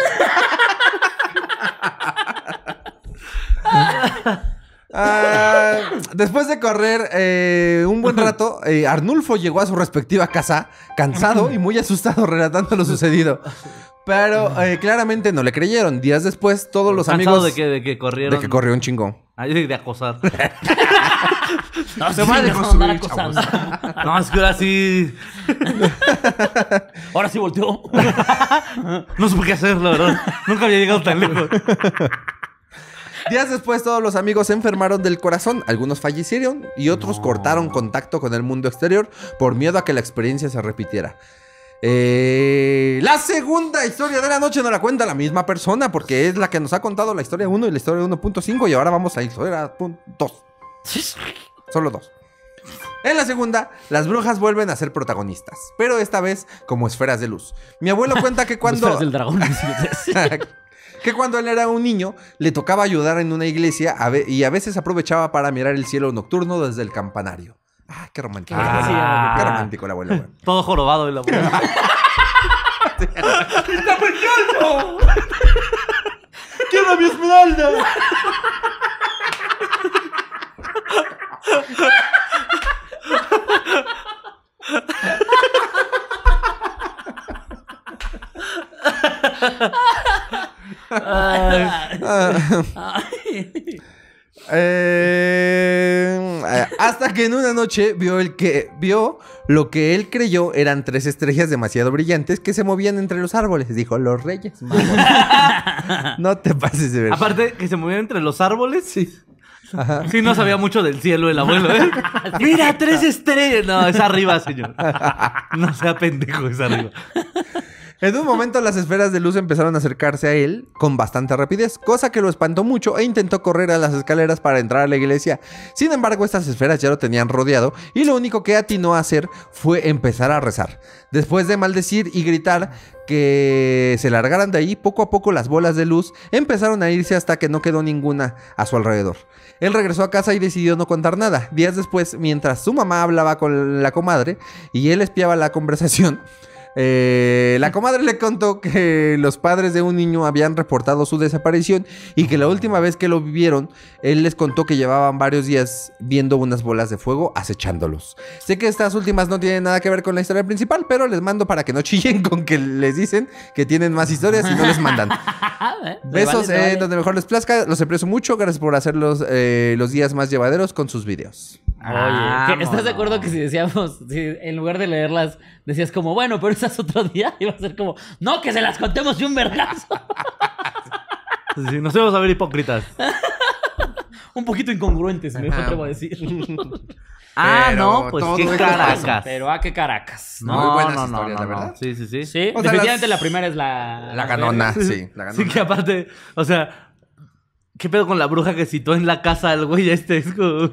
Ah, después de correr eh, un buen rato, eh, Arnulfo llegó a su respectiva casa, cansado y muy asustado, relatando lo sucedido. Pero eh, claramente no le creyeron. Días después, todos los amigos. de que, de que corrieron. de que corrió un chingón. Ay, de, de acosar. (laughs) No, Se sí, va a andar acosando. no, es que ahora sí. (laughs) Ahora sí volteó. (laughs) No supe qué hacer, la verdad. Nunca había llegado tan lejos. Días después, todos los amigos se enfermaron del corazón. Algunos fallecieron y otros cortaron contacto con el mundo exterior por miedo a que la experiencia se repitiera. Eh, la segunda historia de la noche no la cuenta la misma persona porque es la que nos ha contado la historia 1 y la historia 1.5 y ahora vamos a la historia 2. Solo dos. En la segunda, las brujas vuelven a ser protagonistas, pero esta vez como esferas de luz. Mi abuelo (laughs) cuenta que cuando... Esferas del dragón. (laughs) que cuando él era un niño le tocaba ayudar en una iglesia y a veces aprovechaba para mirar el cielo nocturno desde el campanario. Ah, qué romántico. Ah. Qué romántico el abuelo. güey. (laughs) Todo jorobado el abuelo. (laughs) (laughs) ¡Quiero mi esmeralda! Eh, hasta que en una noche vio el que vio lo que él creyó eran tres estrellas demasiado brillantes que se movían entre los árboles. Dijo, los reyes magos". (laughs) no te pases de ver. Aparte, que se movían entre los árboles. Sí. Sí, no sabía mucho del cielo el abuelo, ¿eh? (laughs) Mira, tres estrellas. No, es arriba, señor. No sea pendejo, es arriba. En un momento las esferas de luz empezaron a acercarse a él con bastante rapidez, cosa que lo espantó mucho e intentó correr a las escaleras para entrar a la iglesia. Sin embargo, estas esferas ya lo tenían rodeado y lo único que atinó a hacer fue empezar a rezar. Después de maldecir y gritar que se largaran de ahí, poco a poco las bolas de luz empezaron a irse hasta que no quedó ninguna a su alrededor. Él regresó a casa y decidió no contar nada. Días después, mientras su mamá hablaba con la comadre y él espiaba la conversación, eh, la comadre le contó que los padres de un niño habían reportado su desaparición y que la última vez que lo vieron, él les contó que llevaban varios días viendo unas bolas de fuego acechándolos. Sé que estas últimas no tienen nada que ver con la historia principal, pero les mando para que no chillen (laughs) con que les dicen que tienen más historias y no les mandan. (laughs) Besos vale, eh, donde mejor les plazca. Los aprecio mucho. Gracias por hacer los, eh, los días más llevaderos con sus videos. Oye, ¿qué- ¿estás de acuerdo que si decíamos, si en lugar de leerlas, decías como, bueno, pero esas otro día, (laughs) iba a ser como, no, que se las contemos de un vergazo. Sí, nos íbamos a ver hipócritas. (laughs) un poquito incongruentes, me atrevo a decir. (laughs) Ah, Pero no, pues qué caracas. pero a qué caracas, ¿no? Muy buenas historias, la verdad. Sí, sí, sí. Sí, O sea, definitivamente las- la primera es la... La ganona, sí. La ganona. Sí, que aparte, o sea, ¿qué pedo con la bruja que citó en la casa al güey este? Es como...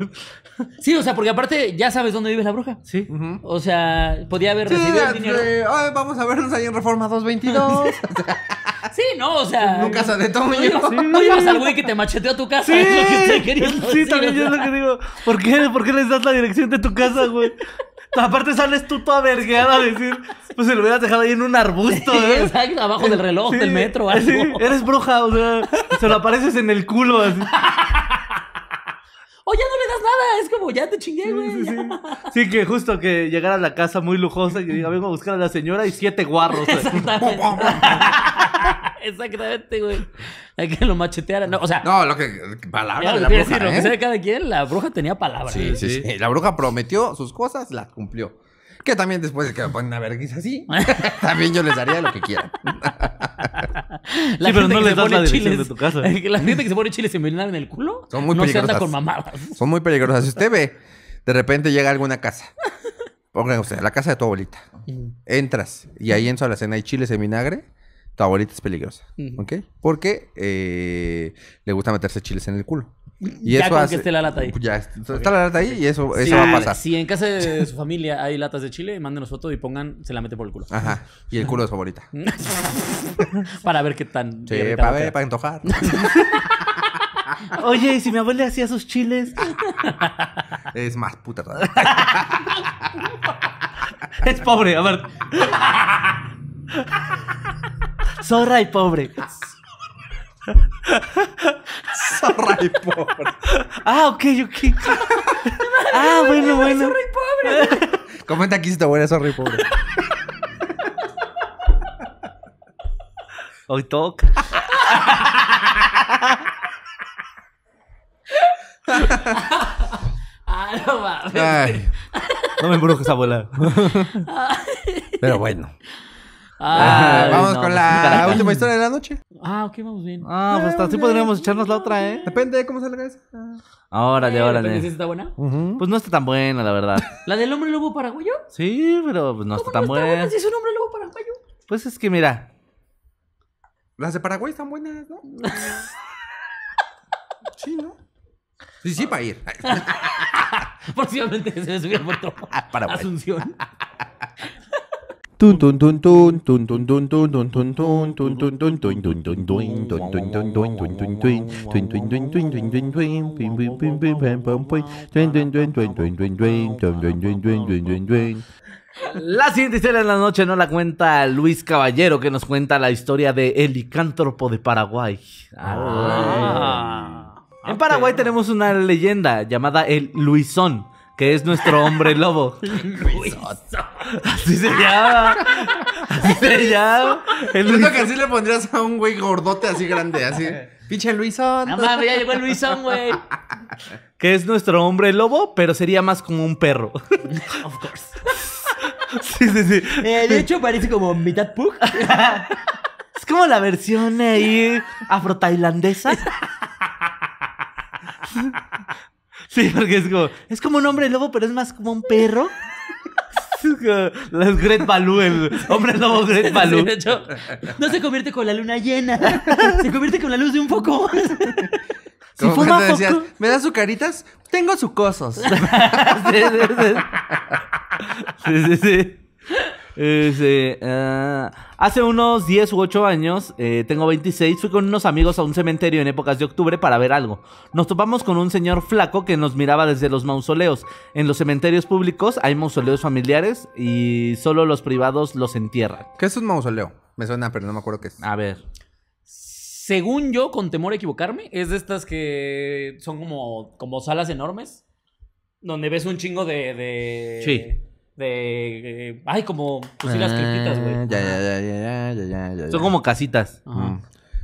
Sí, o sea, porque aparte ya sabes dónde vive la bruja. Sí. O sea, podía haber Sí, recibido el dinero. de, "Ay, vamos a vernos ahí en Reforma 222. (laughs) Sí, no, o sea. En casa de Toño. No llevas, no llevas al güey que te macheteó a tu casa. Sí, es lo que estoy queriendo sí, decir, también o yo es lo que digo. ¿Por qué, ¿Por qué les das la dirección de tu casa, güey? Aparte sales tú toda vergueada a decir, pues se lo hubieras dejado ahí en un arbusto, ¿eh? exacto, abajo del reloj Sí, del metro o algo. sí, eres bruja, o sea, se lo apareces en el culo así. O ya no le das nada, es como, ya te chingué, güey. Sí, sí. ya. Sí, que justo que llegara a la casa muy lujosa y diga, vengo a buscar a la señora y siete guarros. Exactamente. (laughs) Exactamente, güey. Hay que lo macheteara. No, o sea, No, lo que. Palabra de la bruja, decir, lo que ¿eh? sea de cada quien, la bruja tenía palabra. Sí, sí, sí. La bruja prometió sus cosas, las cumplió. Que también después de que me ponen una vergüenza así, (laughs) también yo les daría lo que quieran. (laughs) La Sí, pero gente no les das pone la dirección chiles- de tu casa. (laughs) La gente que se pone chiles envenenados en el culo Son muy no se anda con mamadas. Son muy peligrosas. Si usted ve, de repente llega a alguna casa. Pongan usted, la casa de tu abuelita. Entras y ahí en su alacena hay chiles en vinagre. Tu abuelita es peligrosa. Ujú. ¿Ok? Porque eh, le gusta meterse chiles en el culo. Y ya eso con hace- que esté la lata ahí. Ya, está la lata ahí y eso, eso va a pasar. Si en casa de su familia hay latas de chile, mándenos foto y pongan, se la mete por el culo. Ajá. Y el culo de su favorita. (laughs) para ver qué tan. Sí, para ver, para antojar. (laughs) Oye, ¿y si mi abuela hacía sus chiles? (laughs) es más puta. Es pobre, a ver. Zorra y pobre. Zorra y pobre. Ah, ok, ok. (laughs) Ah, bueno, bueno. Comenta aquí si tu abuela es zorra y pobre. Hoy toca. Ah, no mames. Ay, No me embrujes, abuela. pero bueno. Ay, Vamos no, con pues, la última historia de la noche. Ah, ok, vamos bien. Ah, pues así podríamos echarnos la otra, ¿eh? Depende de cómo salga esa. Órale, Eh, órale. está buena. Pues no está tan buena, la verdad. (laughs) ¿La del hombre lobo paraguayo? Sí, pero pues no está ¿Cómo tan no está buena buena. si es un hombre lobo paraguayo? Pues es que mira, Las de Paraguay están buenas, ¿no? (laughs) sí, ¿no? Sí, sí, para ir. (laughs) Próximamente se me subió al puerto. Paraguay. Asunción. La siguiente historia de la noche no la cuenta Luis Caballero, que nos cuenta la historia de El licántropo de Paraguay. Ah. En Paraguay tenemos una leyenda llamada el Luisón, que es nuestro hombre lobo. (laughs) Así se llama. Así se llama. El que así le pondrías a un güey gordote así grande, así. Pinche Luisón. No mames, ya llegó el Luisón, güey. Que es nuestro hombre lobo, pero sería más como un perro. (laughs) Of course. Sí, sí, sí. Eh, de hecho, parece como mitad pug. Es como la versión ahí afro-tailandesa. (laughs) Sí, porque es como, es como un hombre lobo, pero es más como un perro. Las Gret Balú, el hombre lobo Gret Sí, Balú. de hecho, no se convierte con la luna llena. Se convierte con la luz de un foco. Si Como fuma decías, poco. ¿me das sucaritas? Tengo sucosos. (laughs) Sí, sí, sí. Sí, sí, sí. Hace unos 10 u 8 años, eh, tengo 26, fui con unos amigos a un cementerio en épocas de octubre para ver algo. Nos topamos con un señor flaco que nos miraba desde los mausoleos. En los cementerios públicos hay mausoleos familiares y solo los privados los entierran. ¿Qué es un mausoleo? Me suena, pero no me acuerdo qué es. A ver. Según yo, con temor a equivocarme, es de estas que son como, como salas enormes. Donde ves un chingo de. de Sí. De. eh, ay, como. Pues sí, las criptitas, Ah, güey. Ya, ya, ya, ya, ya, ya, ya. Son como casitas. Ajá. Mm.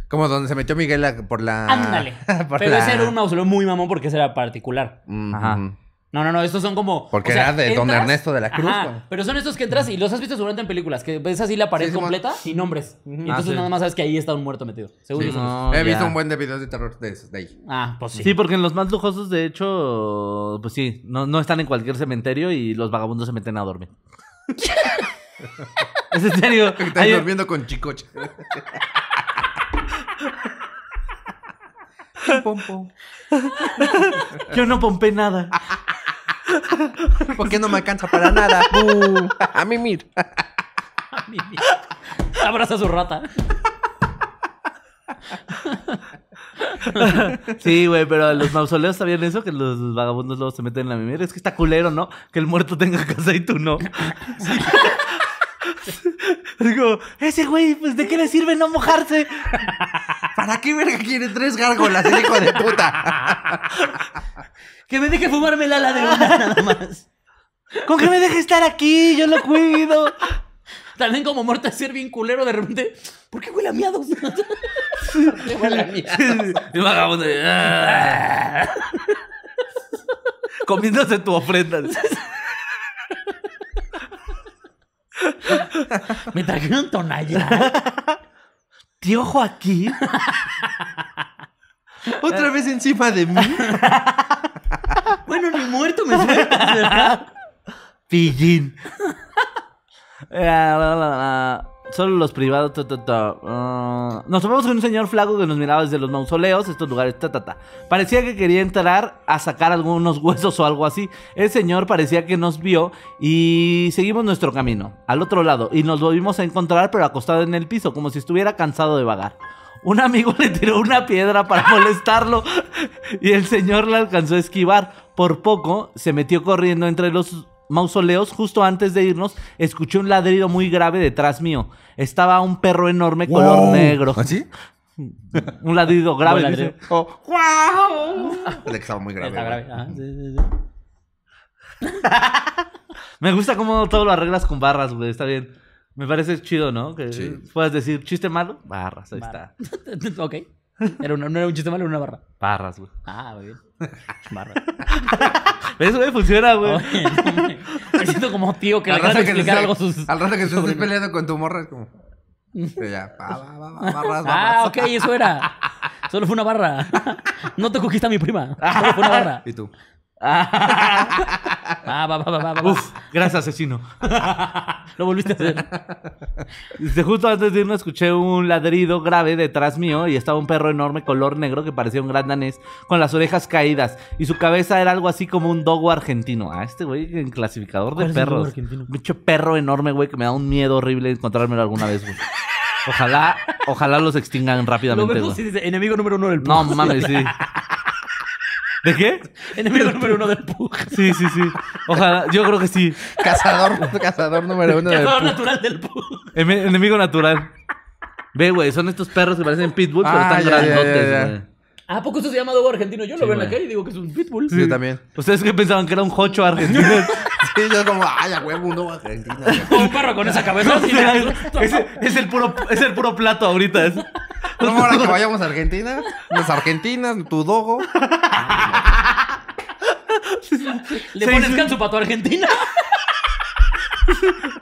Como donde se metió Miguel por la. Ándale. (laughs) por Pero la- ese era un mausoleo muy mamón porque ese era particular. Ajá. No, no, no, estos son como. Porque o sea, era de Don entras- Ernesto de la Cruz. Ajá, güey. pero son estos que entras y los has visto seguramente en películas, que ves así la pared Sí, completa y nombres. Y entonces Ah, sí. nada más sabes que ahí está un muerto metido. Seguro Sí. No, He visto un buen de videos de terror de esos, de ahí. Ah, pues sí. Sí, porque en los más lujosos, de hecho, pues sí, no, no están en cualquier cementerio y los vagabundos se meten a dormir. (laughs) es en serio. (laughs) Están Hay- durmiendo con chicoche. Pom, (laughs) pom. Yo no pompé nada. (laughs) ¿Por qué no me alcanza para nada? Uh, (laughs) a mí, mir. (laughs) Abraza a su rata. Sí, güey, pero los mausoleos sabían eso, que los vagabundos luego se meten en la mimir. Es que está culero, ¿no? Que el muerto tenga casa y tú no. Digo, ese güey, pues ¿de qué le sirve no mojarse? ¿Para qué verga quiere tres gárgolas el hijo de puta? Que me deje fumarme la ala de una (laughs) nada más. Con que me deje estar aquí, yo lo cuido. También como de ser bien culero de repente. ¿Por qué huele a miados? (laughs) ¿Por qué huele a miados? Y el vagabundo. (laughs) Comiéndose tu ofrenda. Me trajeron tonalla. Tío Joaquín. Otra vez encima de mí. Bueno, ni muerto me sueltas, (laughs) ¿verdad? Pillín. Eh. Solo los privados. Ah, nos topamos con un señor flaco que nos miraba desde los mausoleos, estos lugares. ta. Parecía que quería entrar a sacar algunos (laughs) huesos o algo así. El señor parecía que nos vio y seguimos nuestro camino al otro lado. Y nos volvimos a encontrar, pero acostado en el piso, como si estuviera cansado de vagar. Un amigo (laughs) le tiró una piedra para molestarlo y el señor la alcanzó a esquivar. Por poco se metió corriendo entre los mausoleos. Justo antes de irnos, escuché un ladrido muy grave detrás mío. Estaba un perro enorme color negro. ¿Así? (laughs) Un ladrido grave. Oh, wow. Estaba muy grave. Está grave. Ajá, sí, sí, sí. (laughs) Me gusta cómo todo lo arreglas con barras, güey. Está bien. Me parece chido, ¿no? Que Sí. puedas decir chiste malo, barras, ahí Barra. está. (laughs) ok. Era una- no era un chiste malo, era una barra. Barras, güey. Ah, muy bien. (laughs) Barra. Eso, güey, funciona, güey. No me, siento como tío que le Al rato de explicar algo sus... al rato que te estés peleando con tu morra es como... Pero ya, va, va, va, barras, barras. Ah, ok, eso era. Solo fue una barra. (laughs) No te conquista mi prima. Solo fue una barra. Y tú. Ah, (laughs) va, va, va, va, va. Uf, gracias, asesino. (laughs) Lo volviste a hacer. Dice, justo antes de irnos escuché un ladrido grave detrás mío y estaba un perro enorme color negro que parecía un gran danés con las orejas caídas y su cabeza era algo así como un dogo argentino. Ah, este güey en clasificador ¿Cuál de perros. argentino? Un pinche perro enorme, güey, que me da un miedo horrible encontrármelo alguna vez, güey. Ojalá, ojalá los extingan Lo rápidamente, vemos güey. y dice enemigo número uno del No mames, (laughs) sí. ¿De qué? Enemigo número uno del Pug. Sí, sí, sí. Ojalá, yo creo que sí. Cazador, cazador número uno del Cazador Pug. natural del Pug. Enemigo natural. Ve, güey, son estos perros que parecen pitbull, pero Ah, están ya, ya, grandotes, ya, ya. güey. ¿A poco eso se llama dogo argentino? Yo Sí, lo veo en la güey. calle y digo que es un pitbull. Sí, yo también. ¿Ustedes qué pensaban que era un jocho argentino? (laughs) Sí, yo como, ay, a huevo, uno argentino. Un perro con esa cabeza. (laughs) así, es, es el puro, es el puro plato ahorita. es- ¿Cómo ahora que vayamos a Argentina? Las argentinas, tu dogo. (laughs) Le Sí, pones sí. canso para tu Argentina.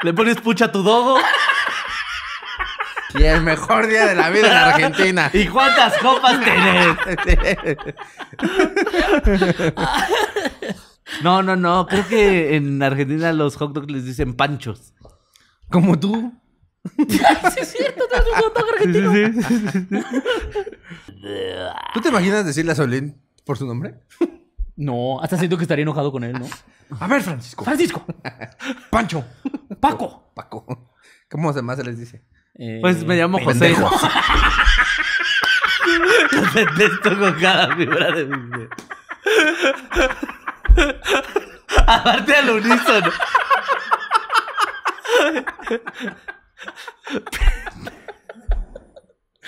Le pones pucha a tu dogo. Y el mejor día de la vida en Argentina. (laughs) ¿Y cuántas copas tenés? (laughs) No, no, no. Creo que en Argentina los hot dogs les dicen panchos. Como tú. (laughs) sí, es cierto, tú eres un hot dog argentino. ¿Tú te imaginas decirle a Solín por su nombre? No, hasta siento que estaría enojado con él, ¿no? A ver, Francisco. Francisco, Pancho. Paco. Paco. ¿Cómo se más se les dice? Eh, Pues me llamo José. Los detesto con cada fibra de mi ser. Aparte al unísono.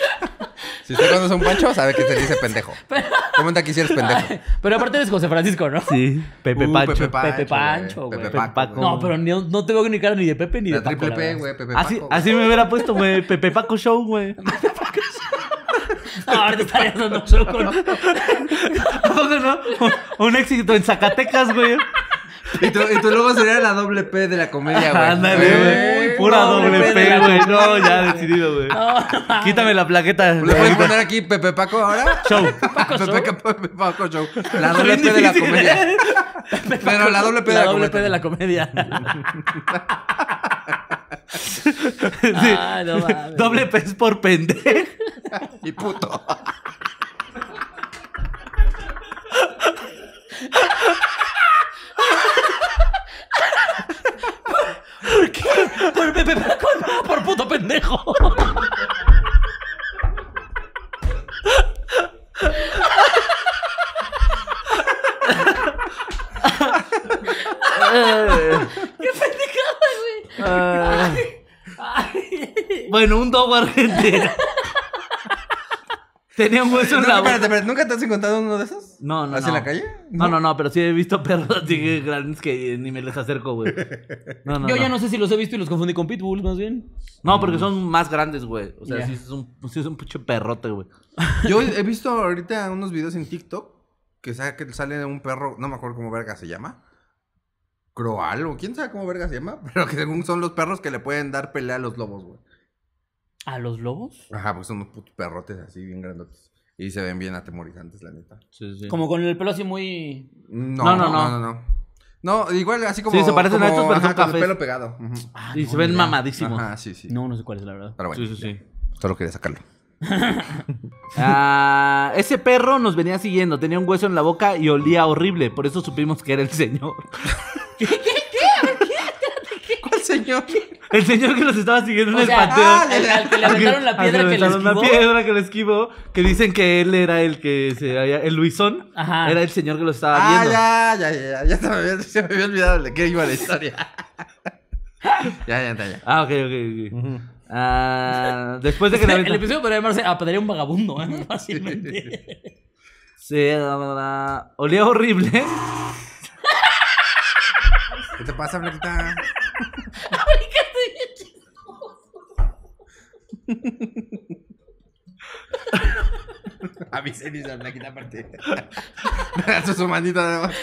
(laughs) Si usted conoce a un Pancho, sabe que se dice pendejo. (laughs) Comenta aquí si eres pendejo. Pero aparte eres José Francisco, ¿no? Sí, Pepe Uh, Pancho. Pepe Pancho. Pepe Pancho, güey. güey. Pepe Pepe Paco. No, pero ni- no te veo ni cara ni de Pepe ni de La Paco. triple la P, verdad. güey. Pepe Así, Paco. así me hubiera puesto, güey. Pepe Paco Show, güey. (laughs) No, ahorita estarías dando un show con... ¿A poco no? Un, un éxito en Zacatecas, güey. Y tu, y tu logo sería la doble P de la comedia, güey. Ándale, güey. Pura doble P güey. No, ya decidido, güey. Quítame la plaqueta. ¿Le puedes poner aquí Pepe Paco ahora? Show. Pepe, Pepe Paco Show. La doble P de la comedia. Pero la doble P de La la doble. P de la comedia. Sí. Ay, no mames. Doble P es por pendejo. Y puto. ¿Por Por Pepe Paco, no, por puto pendejo. ¡Qué pendejada, güey! Ah, Ay. bueno, un dogo argentino. (laughs) Tenía un hueso en la espérate, boca. espérate. ¿Nunca te has encontrado uno de esos? No, no, ¿Así no. la calle? No, no, no, pero sí he visto perros así grandes que ni me les acerco, güey. No, no, Yo ya no sé si los he visto y los confundí con Pitbull, más bien. No, porque son más grandes, güey. O sea, Ya. sí es un, sí es un pinche perrote, güey. Yo he visto ahorita unos videos en TikTok que que sale un perro, no me acuerdo cómo verga se llama. Croal o quién sabe cómo verga se llama, (laughs) pero que según son los perros que le pueden dar pelea a los lobos, güey. ¿A los lobos? Ajá, pues son unos putos perrotes así bien grandotes. Y se ven bien atemorizantes, la neta. Sí, sí. Como con el pelo así muy. No, No, no, no, no, no. no. No, igual así como. Sí, se parecen a estos, pero son ajá, con el pelo pegado. Ah, Y no, se ven mamadísimos. Ajá, sí, sí. No, no sé cuál es la verdad. Pero bueno, Sí, sí, sí. solo quería sacarlo. (laughs) Ah, ese perro nos venía siguiendo, tenía un hueso en la boca y olía horrible, por eso supimos que era el señor. (laughs) (laughs) El señor que nos estaba siguiendo en O el sea, panteón. ah, al- al que le aventaron la Al que piedra que le la esquivó. piedra que le esquivó, que dicen que él era el que se había, el Luisón, Ajá. era el señor que lo estaba Ah, viendo. ya, ya, ya, ya. Ya se me había, se me había olvidado de qué iba la historia. (laughs) ya, ya, ya, ya. Ah, ok, ok, ok. Ah, después de que le (laughs) el episodio podría llamarse Apedrear un vagabundo, ¿eh? (laughs) Fácilmente. ah, olía horrible. ¿Qué te pasa, Flaquita? A mí se me hizo Flaquita aparte. (laughs) Eso es su manita de.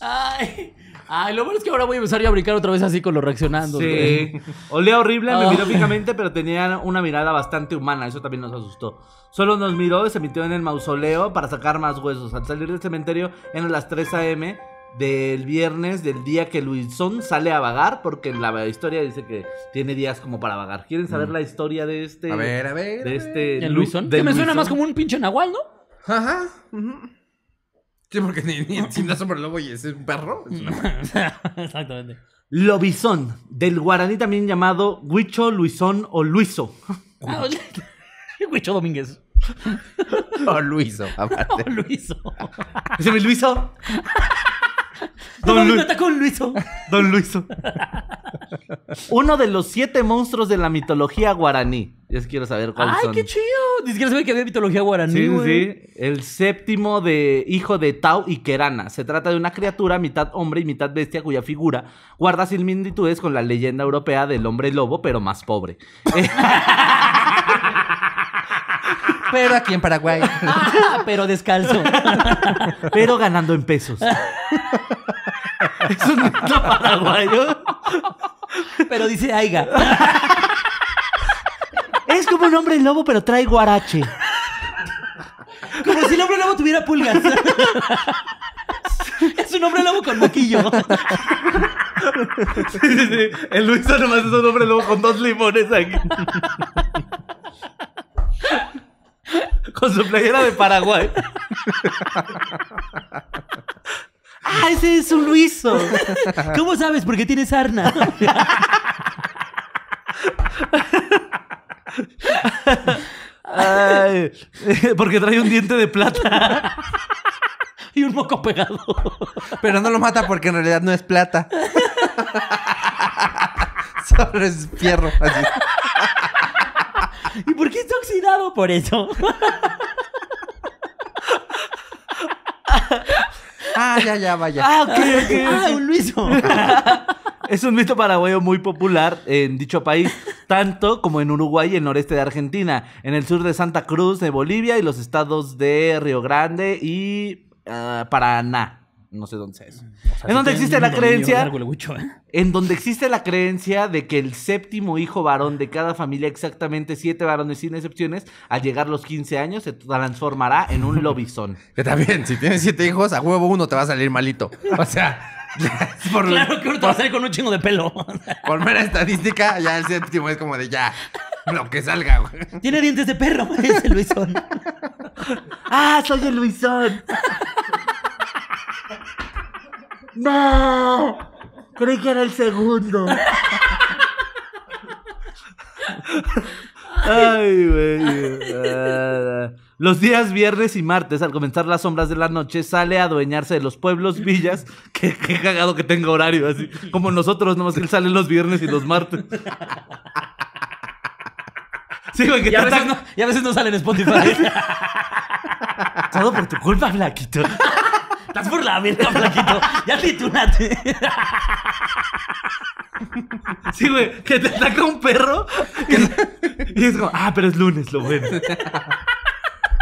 Ay, ay, lo bueno es que ahora voy a empezar yo a brincar otra vez así con los reaccionando. Sí. Olía horrible, me Ah. miró fijamente, pero tenía una mirada bastante humana. Eso también nos asustó. Solo nos miró y se metió en el mausoleo para sacar más huesos. Al salir del cementerio eran las 3 a.m. del viernes, del día que Luisón sale a vagar, porque en la historia dice que tiene días como para vagar. ¿Quieren saber la historia de este? A ver, a ver. De este. ¿El Lu- Luisón? del Que me suena más como un pinche nahual, ¿no? Ajá. Sí, porque ni, ni si no es hombre lobo y es un perro. es una- (laughs) Exactamente. Lobizón, del guaraní también llamado Huicho, Luisón o Luiso. Ah, (laughs) Huicho Domínguez. O Luiso, (laughs) aparte. Oh, Luiso. Ese mi Luiso. Don, me Lu- está con Luiso. Don Luiso. Uno de los siete monstruos de la mitología guaraní. Yo quiero saber cuáles Ay, son. qué chido. Ni siquiera sabía que había mitología guaraní, Sí, sí. El séptimo de hijo de Tau y Kerana. Se trata de una criatura mitad hombre y mitad bestia cuya figura guarda similitudes con la leyenda europea del hombre lobo, pero más pobre. (laughs) (laughs) Pero aquí en Paraguay. (laughs) Pero descalzo. (laughs) pero ganando en pesos. es un mito paraguayo. Pero dice Aiga. Es como un hombre lobo, pero trae guarache. Como si el hombre lobo tuviera pulgas. Es un hombre lobo con moquillo. Sí, sí, sí. El Luiso nomás es un hombre lobo con dos limones aquí. Con su playera de Paraguay. (laughs) ¡Ah, ese es un Luiso! ¿Cómo sabes? Porque tiene sarna. Ay, porque trae un diente de plata. Y un moco pegado. Pero no lo mata porque en realidad no es plata. (laughs) Solo es fierro. Así. ¿Y por qué está oxidado por eso? Ah, ya, ya, vaya. Ah, ok, ok. Ah, un Luiso. (laughs) Es un mito paraguayo muy popular en dicho país, tanto como en Uruguay y el noreste de Argentina, en el sur de Santa Cruz de Bolivia y los estados de Río Grande y ah, Paraná. No sé dónde sea eso. en donde existe la creencia, ¿eh? en donde existe la creencia de que el séptimo hijo varón de cada familia, exactamente siete varones sin excepciones, al llegar los 15 años se transformará en un lobizón. (laughs) Que también, si tienes siete hijos, a huevo uno te va a salir malito. O sea, (laughs) por, Claro que ahorita va a salir con un chingo de pelo. (laughs) por mera estadística, ya el séptimo es como de ya, lo que salga, güey. Tiene dientes de perro, es el Luisón. ¡Ah, soy el Luisón! ¡No! Creí que era el segundo. (laughs) Ay, güey. Los días viernes y martes, al comenzar las sombras de la noche, sale a adueñarse de los pueblos, villas. (laughs) Qué, qué cagado que tenga horario, así. Como nosotros, nomás que él sale los viernes y los martes. (laughs) Sí, güey, que Y a, veces no, y a veces no sale en Spotify. Todo por tu culpa, flaquito. Estás por la verga, flaquito. Ya titúlate. Sí, güey, que te ataca un perro. Y es como, ah, pero es lunes, lo bueno.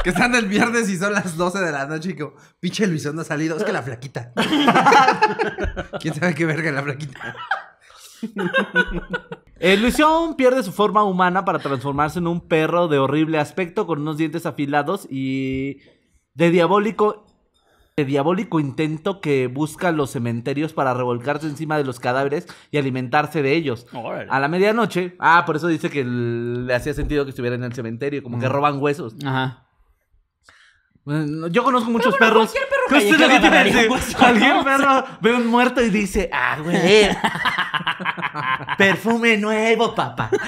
Que están el viernes y son las 12 de la noche y como, pinche Luisón no ha salido. Es que la flaquita. (laughs) ¿Quién sabe qué verga la flaquita? Luisión pierde su forma humana para transformarse en un perro de horrible aspecto con unos dientes afilados y de diabólico diabólico intento que busca los cementerios para revolcarse encima de los cadáveres y alimentarse de ellos. Órale. A la medianoche, ah, por eso dice que le hacía sentido que estuviera en el cementerio, como que roban huesos. Ajá. Bueno, Yo conozco muchos perros. cualquier perro lo que te iba a agarraría decir. un hueso, Cualquier (laughs) ¿no? perro ve un muerto y dice, ah, güey. (laughs) Perfume nuevo, papá. (laughs)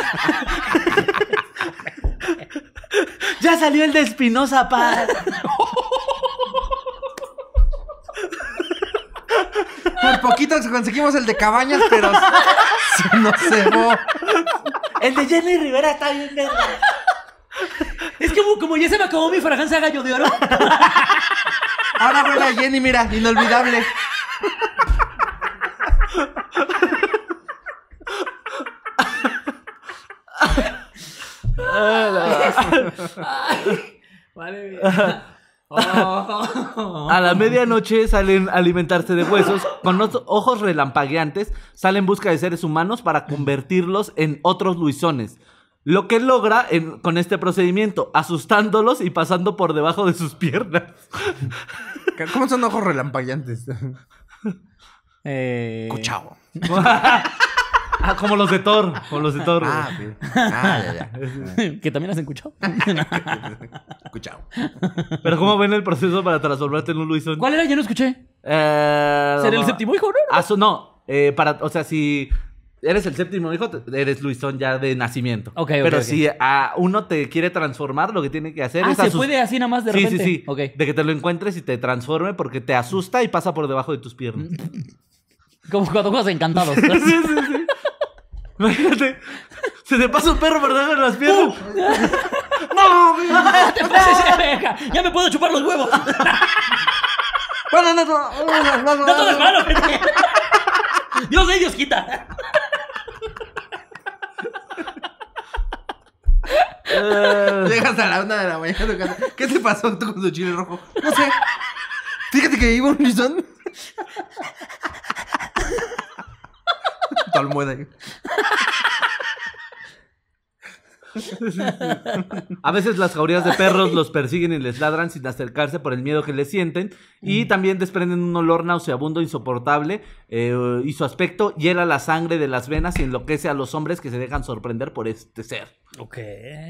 ya salió el de Espinosa Paz. Por poquito conseguimos el de cabañas, pero se nos cebó. El de Jenny Rivera está bien verga. Es como, como ya se me acabó mi fragancia gallo de oro. Ahora huele a Jenny, mira, inolvidable. Vale, bien. Oh. A la medianoche salen a alimentarse de huesos, con los ojos relampagueantes, salen en busca de seres humanos para convertirlos en otros luisones. Lo que logra en- con este procedimiento, asustándolos y pasando por debajo de sus piernas. ¿Cómo son ojos relampagueantes? Eh, Cuchao. (laughs) Ah, como los de Thor, como los de Thor. güey. Ah, ok. Ah, ya, ya. (laughs) que también has escuchado. (laughs) Cuchao. Pero ¿cómo ven el proceso para transformarte en un luisón? ¿Cuál era? Yo no escuché. Eh, ¿Ser el séptimo hijo, no? Asu- no, eh, para, o sea, si eres el séptimo hijo, eres Luisón ya de nacimiento. Ok, ok, Pero si a uno te quiere transformar, lo que tiene que hacer Ah, es se asus- puede así nada más de sí, repente. sí, sí. Ok. De que te lo encuentres y te transforme porque te asusta y pasa por debajo de tus piernas. (laughs) Como cuando juegas encantados. Imagínate, se te pasa un perro por debajo de las piernas. (laughs) ¡No! (laughs) ¡Te pases de verga! ¡Ya me puedo chupar los huevos! (laughs) Bueno, no, no, no, no, no, ¡No todo es malo! gente! ¡Dios de Dios quita! Eh, Llegas a la una de la mañana a tu casa. ¿Qué te pasó tú con tu chile rojo? No sé. Fíjate que iba un lisón. Tu almohada ahí. A veces las jaurías de perros los persiguen y les ladran sin acercarse por el miedo que les sienten. Y también desprenden un olor nauseabundo insoportable. eh, y su aspecto hiela la sangre de las venas y enloquece a los hombres que se dejan sorprender por este ser. Ok.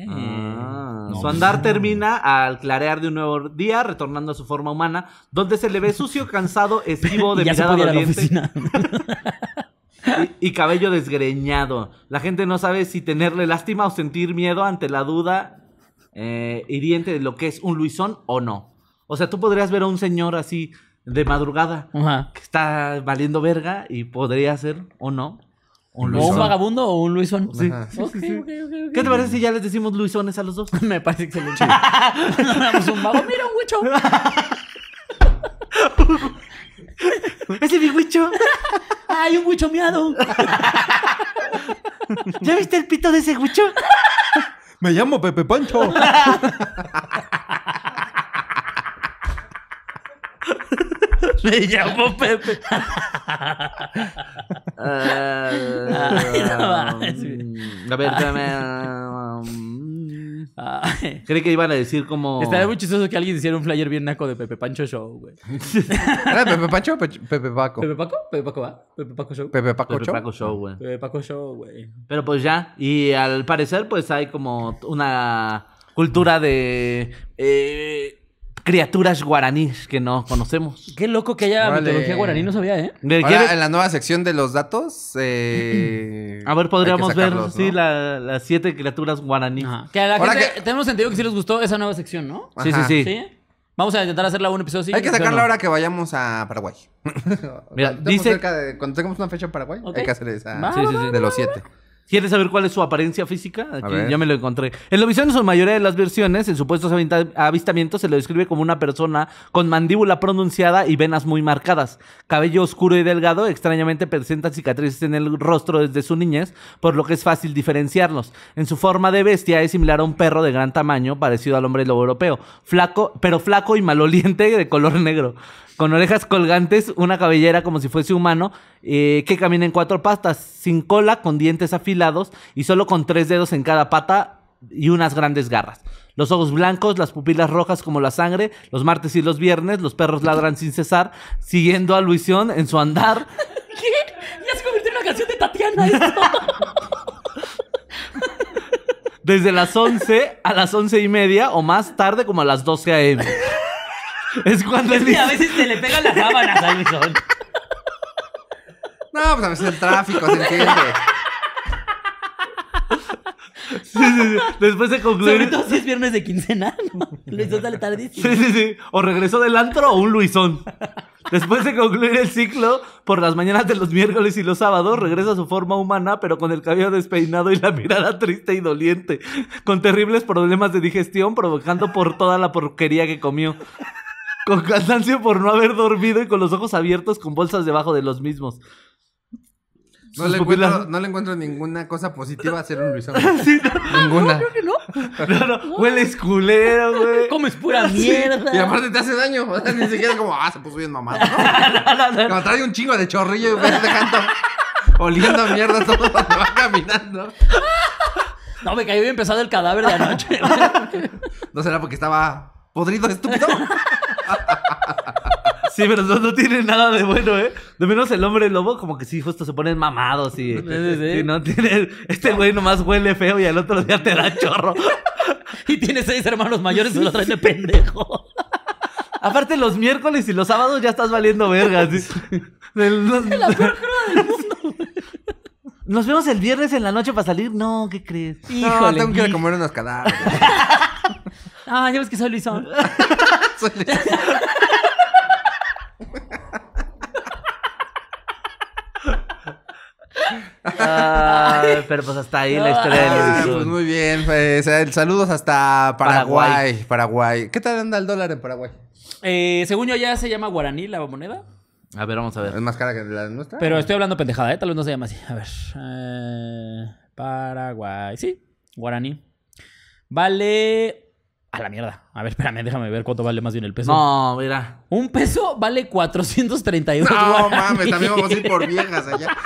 Ah, No. Su andar termina al clarear de un nuevo día, retornando a su forma humana, donde se le ve sucio, cansado, (laughs) esquivo, de mirada doliente oficina. (laughs) y, y cabello desgreñado. La gente no sabe si tenerle lástima o sentir miedo ante la duda eh, hiriente de lo que es un Luisón o no. O sea, tú podrías ver a un señor así de madrugada Ajá. que está valiendo verga y podría ser o no un ¿O un vagabundo o un Luisón? Sí. Ok. ¿Qué te parece si ya les decimos Luisones a los dos? (laughs) Me parece excelente. (laughs) Damos un vago. Mira, un huicho. (laughs) (laughs) ¡Ese bigüicho! ¡Ay, un huicho miado! (laughs) ¿Ya viste el pito de ese huicho? (laughs) Me llamo Pepe Pancho. Me llamo Pepe. Ay, no mames. a ver, espérame. (laughs) Creí que iban a decir como. Estaría muy chistoso que alguien hiciera un flyer bien naco de Pepe Pancho Show, güey. (laughs) ¿Era Pepe Pancho o Pe- Pepe Paco? ¿Pepe Paco? ¿Pepe Paco va? ¿Pepe Paco Show? Pepe Paco Pepe Show. Paco Show, güey. Pepe Paco Show, güey. Pero pues ya. Y al parecer, pues hay como una cultura de eh, criaturas guaraníes que no conocemos. Qué loco que haya Órale. mitología guaraní, no sabía, ¿eh? ¿Me Ahora, en la nueva sección de los datos. eh, (clears throat) A ver, podríamos ver, sí, las siete criaturas guaraníes. Ajá. Que a la Ahora gente, que- tenemos entendido que sí les gustó esa nueva sección, ¿no? Sí, Ajá. sí, sí. ¿Sí? Vamos a intentar hacerla un episodio así. Hay que ¿sí o sacarlo no? ahora que vayamos a Paraguay. (laughs) Mira, dice- cerca de- cuando tengamos una fecha en Paraguay, hay que hacer esa. Va, Sí, sí, sí. De los siete. ¿Quieres saber cuál es su apariencia física? Aquí ya me lo encontré. En la visión en su mayoría de las versiones, en supuestos avista- avistamientos, se lo describe como una persona con mandíbula pronunciada y venas muy marcadas. Cabello oscuro y delgado, extrañamente presenta cicatrices en el rostro desde su niñez, por lo que es fácil diferenciarlos. En su forma de bestia es similar a un perro de gran tamaño, parecido al hombre lobo europeo. Flaco, pero flaco y maloliente de color negro. Con orejas colgantes, una cabellera como si fuese humano, eh, que camina en cuatro patas, sin cola, con dientes afilados y solo con tres dedos en cada pata y unas grandes garras. Los ojos blancos, las pupilas rojas como la sangre, los martes y los viernes, los perros ladran sin cesar, siguiendo a Luisión en su andar. (laughs) ¿Qué? Ya se convirtió en una canción de Tatiana esto. Desde las 11 a las 11 y media o más tarde como a las 12 a.m. Es cuando él Y a veces se le pegan las sábanas a Luisón. No, pues a veces el tráfico, se entiende. Sí, sí, sí. Después de Sobre concluir... todo si es viernes de quincena. ¿no? (laughs) Luisón sale tardísimo. Sí, sí, sí. O regresó del antro o un Luisón. Después de concluir el ciclo, por las mañanas de los miércoles y los sábados, regresa a su forma humana, pero con el cabello despeinado y la mirada triste y doliente, con terribles problemas de digestión, provocando por toda la porquería que comió. Con cansancio por no haber dormido y con los ojos abiertos con bolsas debajo de los mismos. No le, encuentro, no le encuentro ninguna cosa positiva a ser un Luisón. (laughs) Ninguna. (laughs) No, no, hueles culero, güey. Comes pura mierda. Y aparte te hace daño. O sea, ni siquiera como, ah, se puso bien mamado, ¿no? (laughs) Como trae un chingo de chorrillo y ves dejando oliendo a mierda todo cuando va caminando. No, me cayó bien pesado el cadáver de anoche. ¿No será porque estaba podrido, estúpido? (laughs) Sí, pero no, no tiene nada de bueno, ¿eh? De menos el hombre lobo, como que sí, justo se ponen mamados y. Sí, sí, sí. y no tiene. Este güey nomás huele feo y al otro día te da chorro. (laughs) y tiene seis hermanos mayores y lo traen de pendejo. (laughs) Aparte, los miércoles y los sábados ya estás valiendo vergas. La peor cruda del mundo. nos vemos el viernes en la noche para salir. No, ¿qué crees? No, Híjole. tengo que ir a comer unos cadáveres. Ah, ya ves que soy Luisón. Ah, pero pues hasta ahí la historia Ah, pues muy bien. pues, eh, saludos hasta Paraguay, Paraguay. ¿Qué tal anda el dólar en Paraguay? Eh, según yo ya se llama guaraní la moneda. A ver, vamos a ¿Es ver. más cara que la nuestra? Pero estoy hablando pendejada, ¿eh? Tal vez no se llama así. A ver. eh, Paraguay. Sí, guaraní. Vale... A la mierda. A ver, espérame, déjame ver cuánto vale más bien el peso. No, mira. Un peso vale 432 No guaraní. mames, también vamos a ir por viejas allá. (laughs)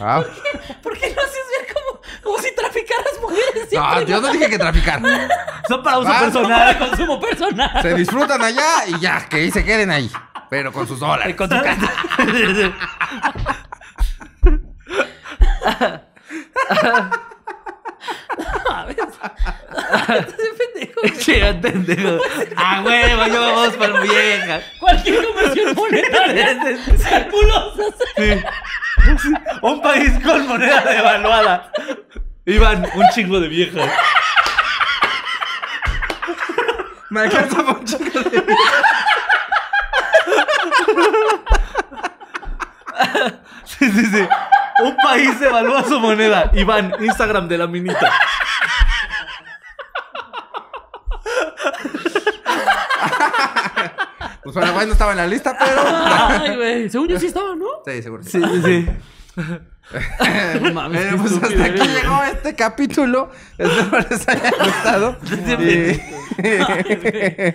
Ah, ¿Por qué no haces ver como, como si traficaras mujeres? no, siempre? yo no dije que traficar. Son para uso Ah, Para personal. consumo personal. Se disfrutan allá y ya, que ahí se queden ahí. Pero con sus dólares. Con tu casa. (laughs) (laughs) mames. Ese pendejo, pendejo. Ah, huevo, yo vamos por viejas. Cualquier conversión monetaria. (laughs) Circulosas. Sí. Un país con moneda devaluada. Iban un chingo de viejas. Me alcanza para un chico de Sí, sí, sí. País evalúa su moneda. Iván, Instagram de la minita. Pues Paraguay no estaba en la lista, pero. Ay, güey. Según yo sí estaba, ¿no? Sí, seguro. Sí, sí, sí. (laughs) Mames, Eh, pues hasta aquí llegó este capítulo. Espero les haya (laughs) gustado. Y- Eh,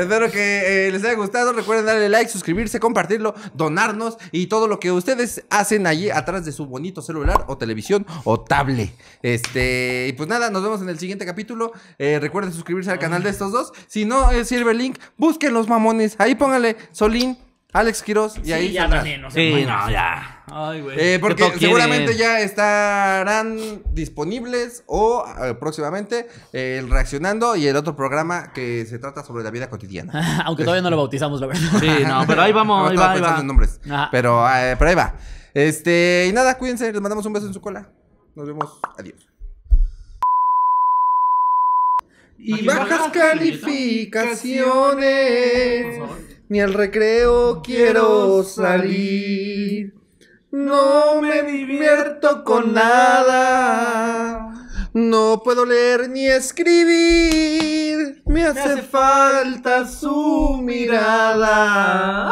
espero que eh, les haya gustado. Recuerden darle like, suscribirse, compartirlo, donarnos y todo lo que ustedes hacen allí atrás de su bonito celular o televisión o tablet. Este, y pues nada, nos vemos en el siguiente capítulo. Recuerden suscribirse al canal de estos dos. Si no sirve el link, busquen los mamones. Ahí póngale Solín, Alex Quiroz y ahí Sí, ya saldrá. también, no sé. Sí, no, ya. Ay, güey. Eh, porque seguramente ya estarán disponibles o eh, próximamente eh, el reaccionando y el otro programa que se trata sobre la vida cotidiana. (laughs) Aunque todavía no lo bautizamos, la verdad. Sí, no, pero ahí vamos, ahí va, (laughs) ahí va. en nombres. Pero, eh, pero ahí va. Este, y nada, cuídense, les mandamos un beso en su cola. Nos vemos. Adiós. Y bajas calificaciones. Ni al recreo quiero salir. No me divierto con nada. No puedo leer ni escribir. Me hace falta su mirada.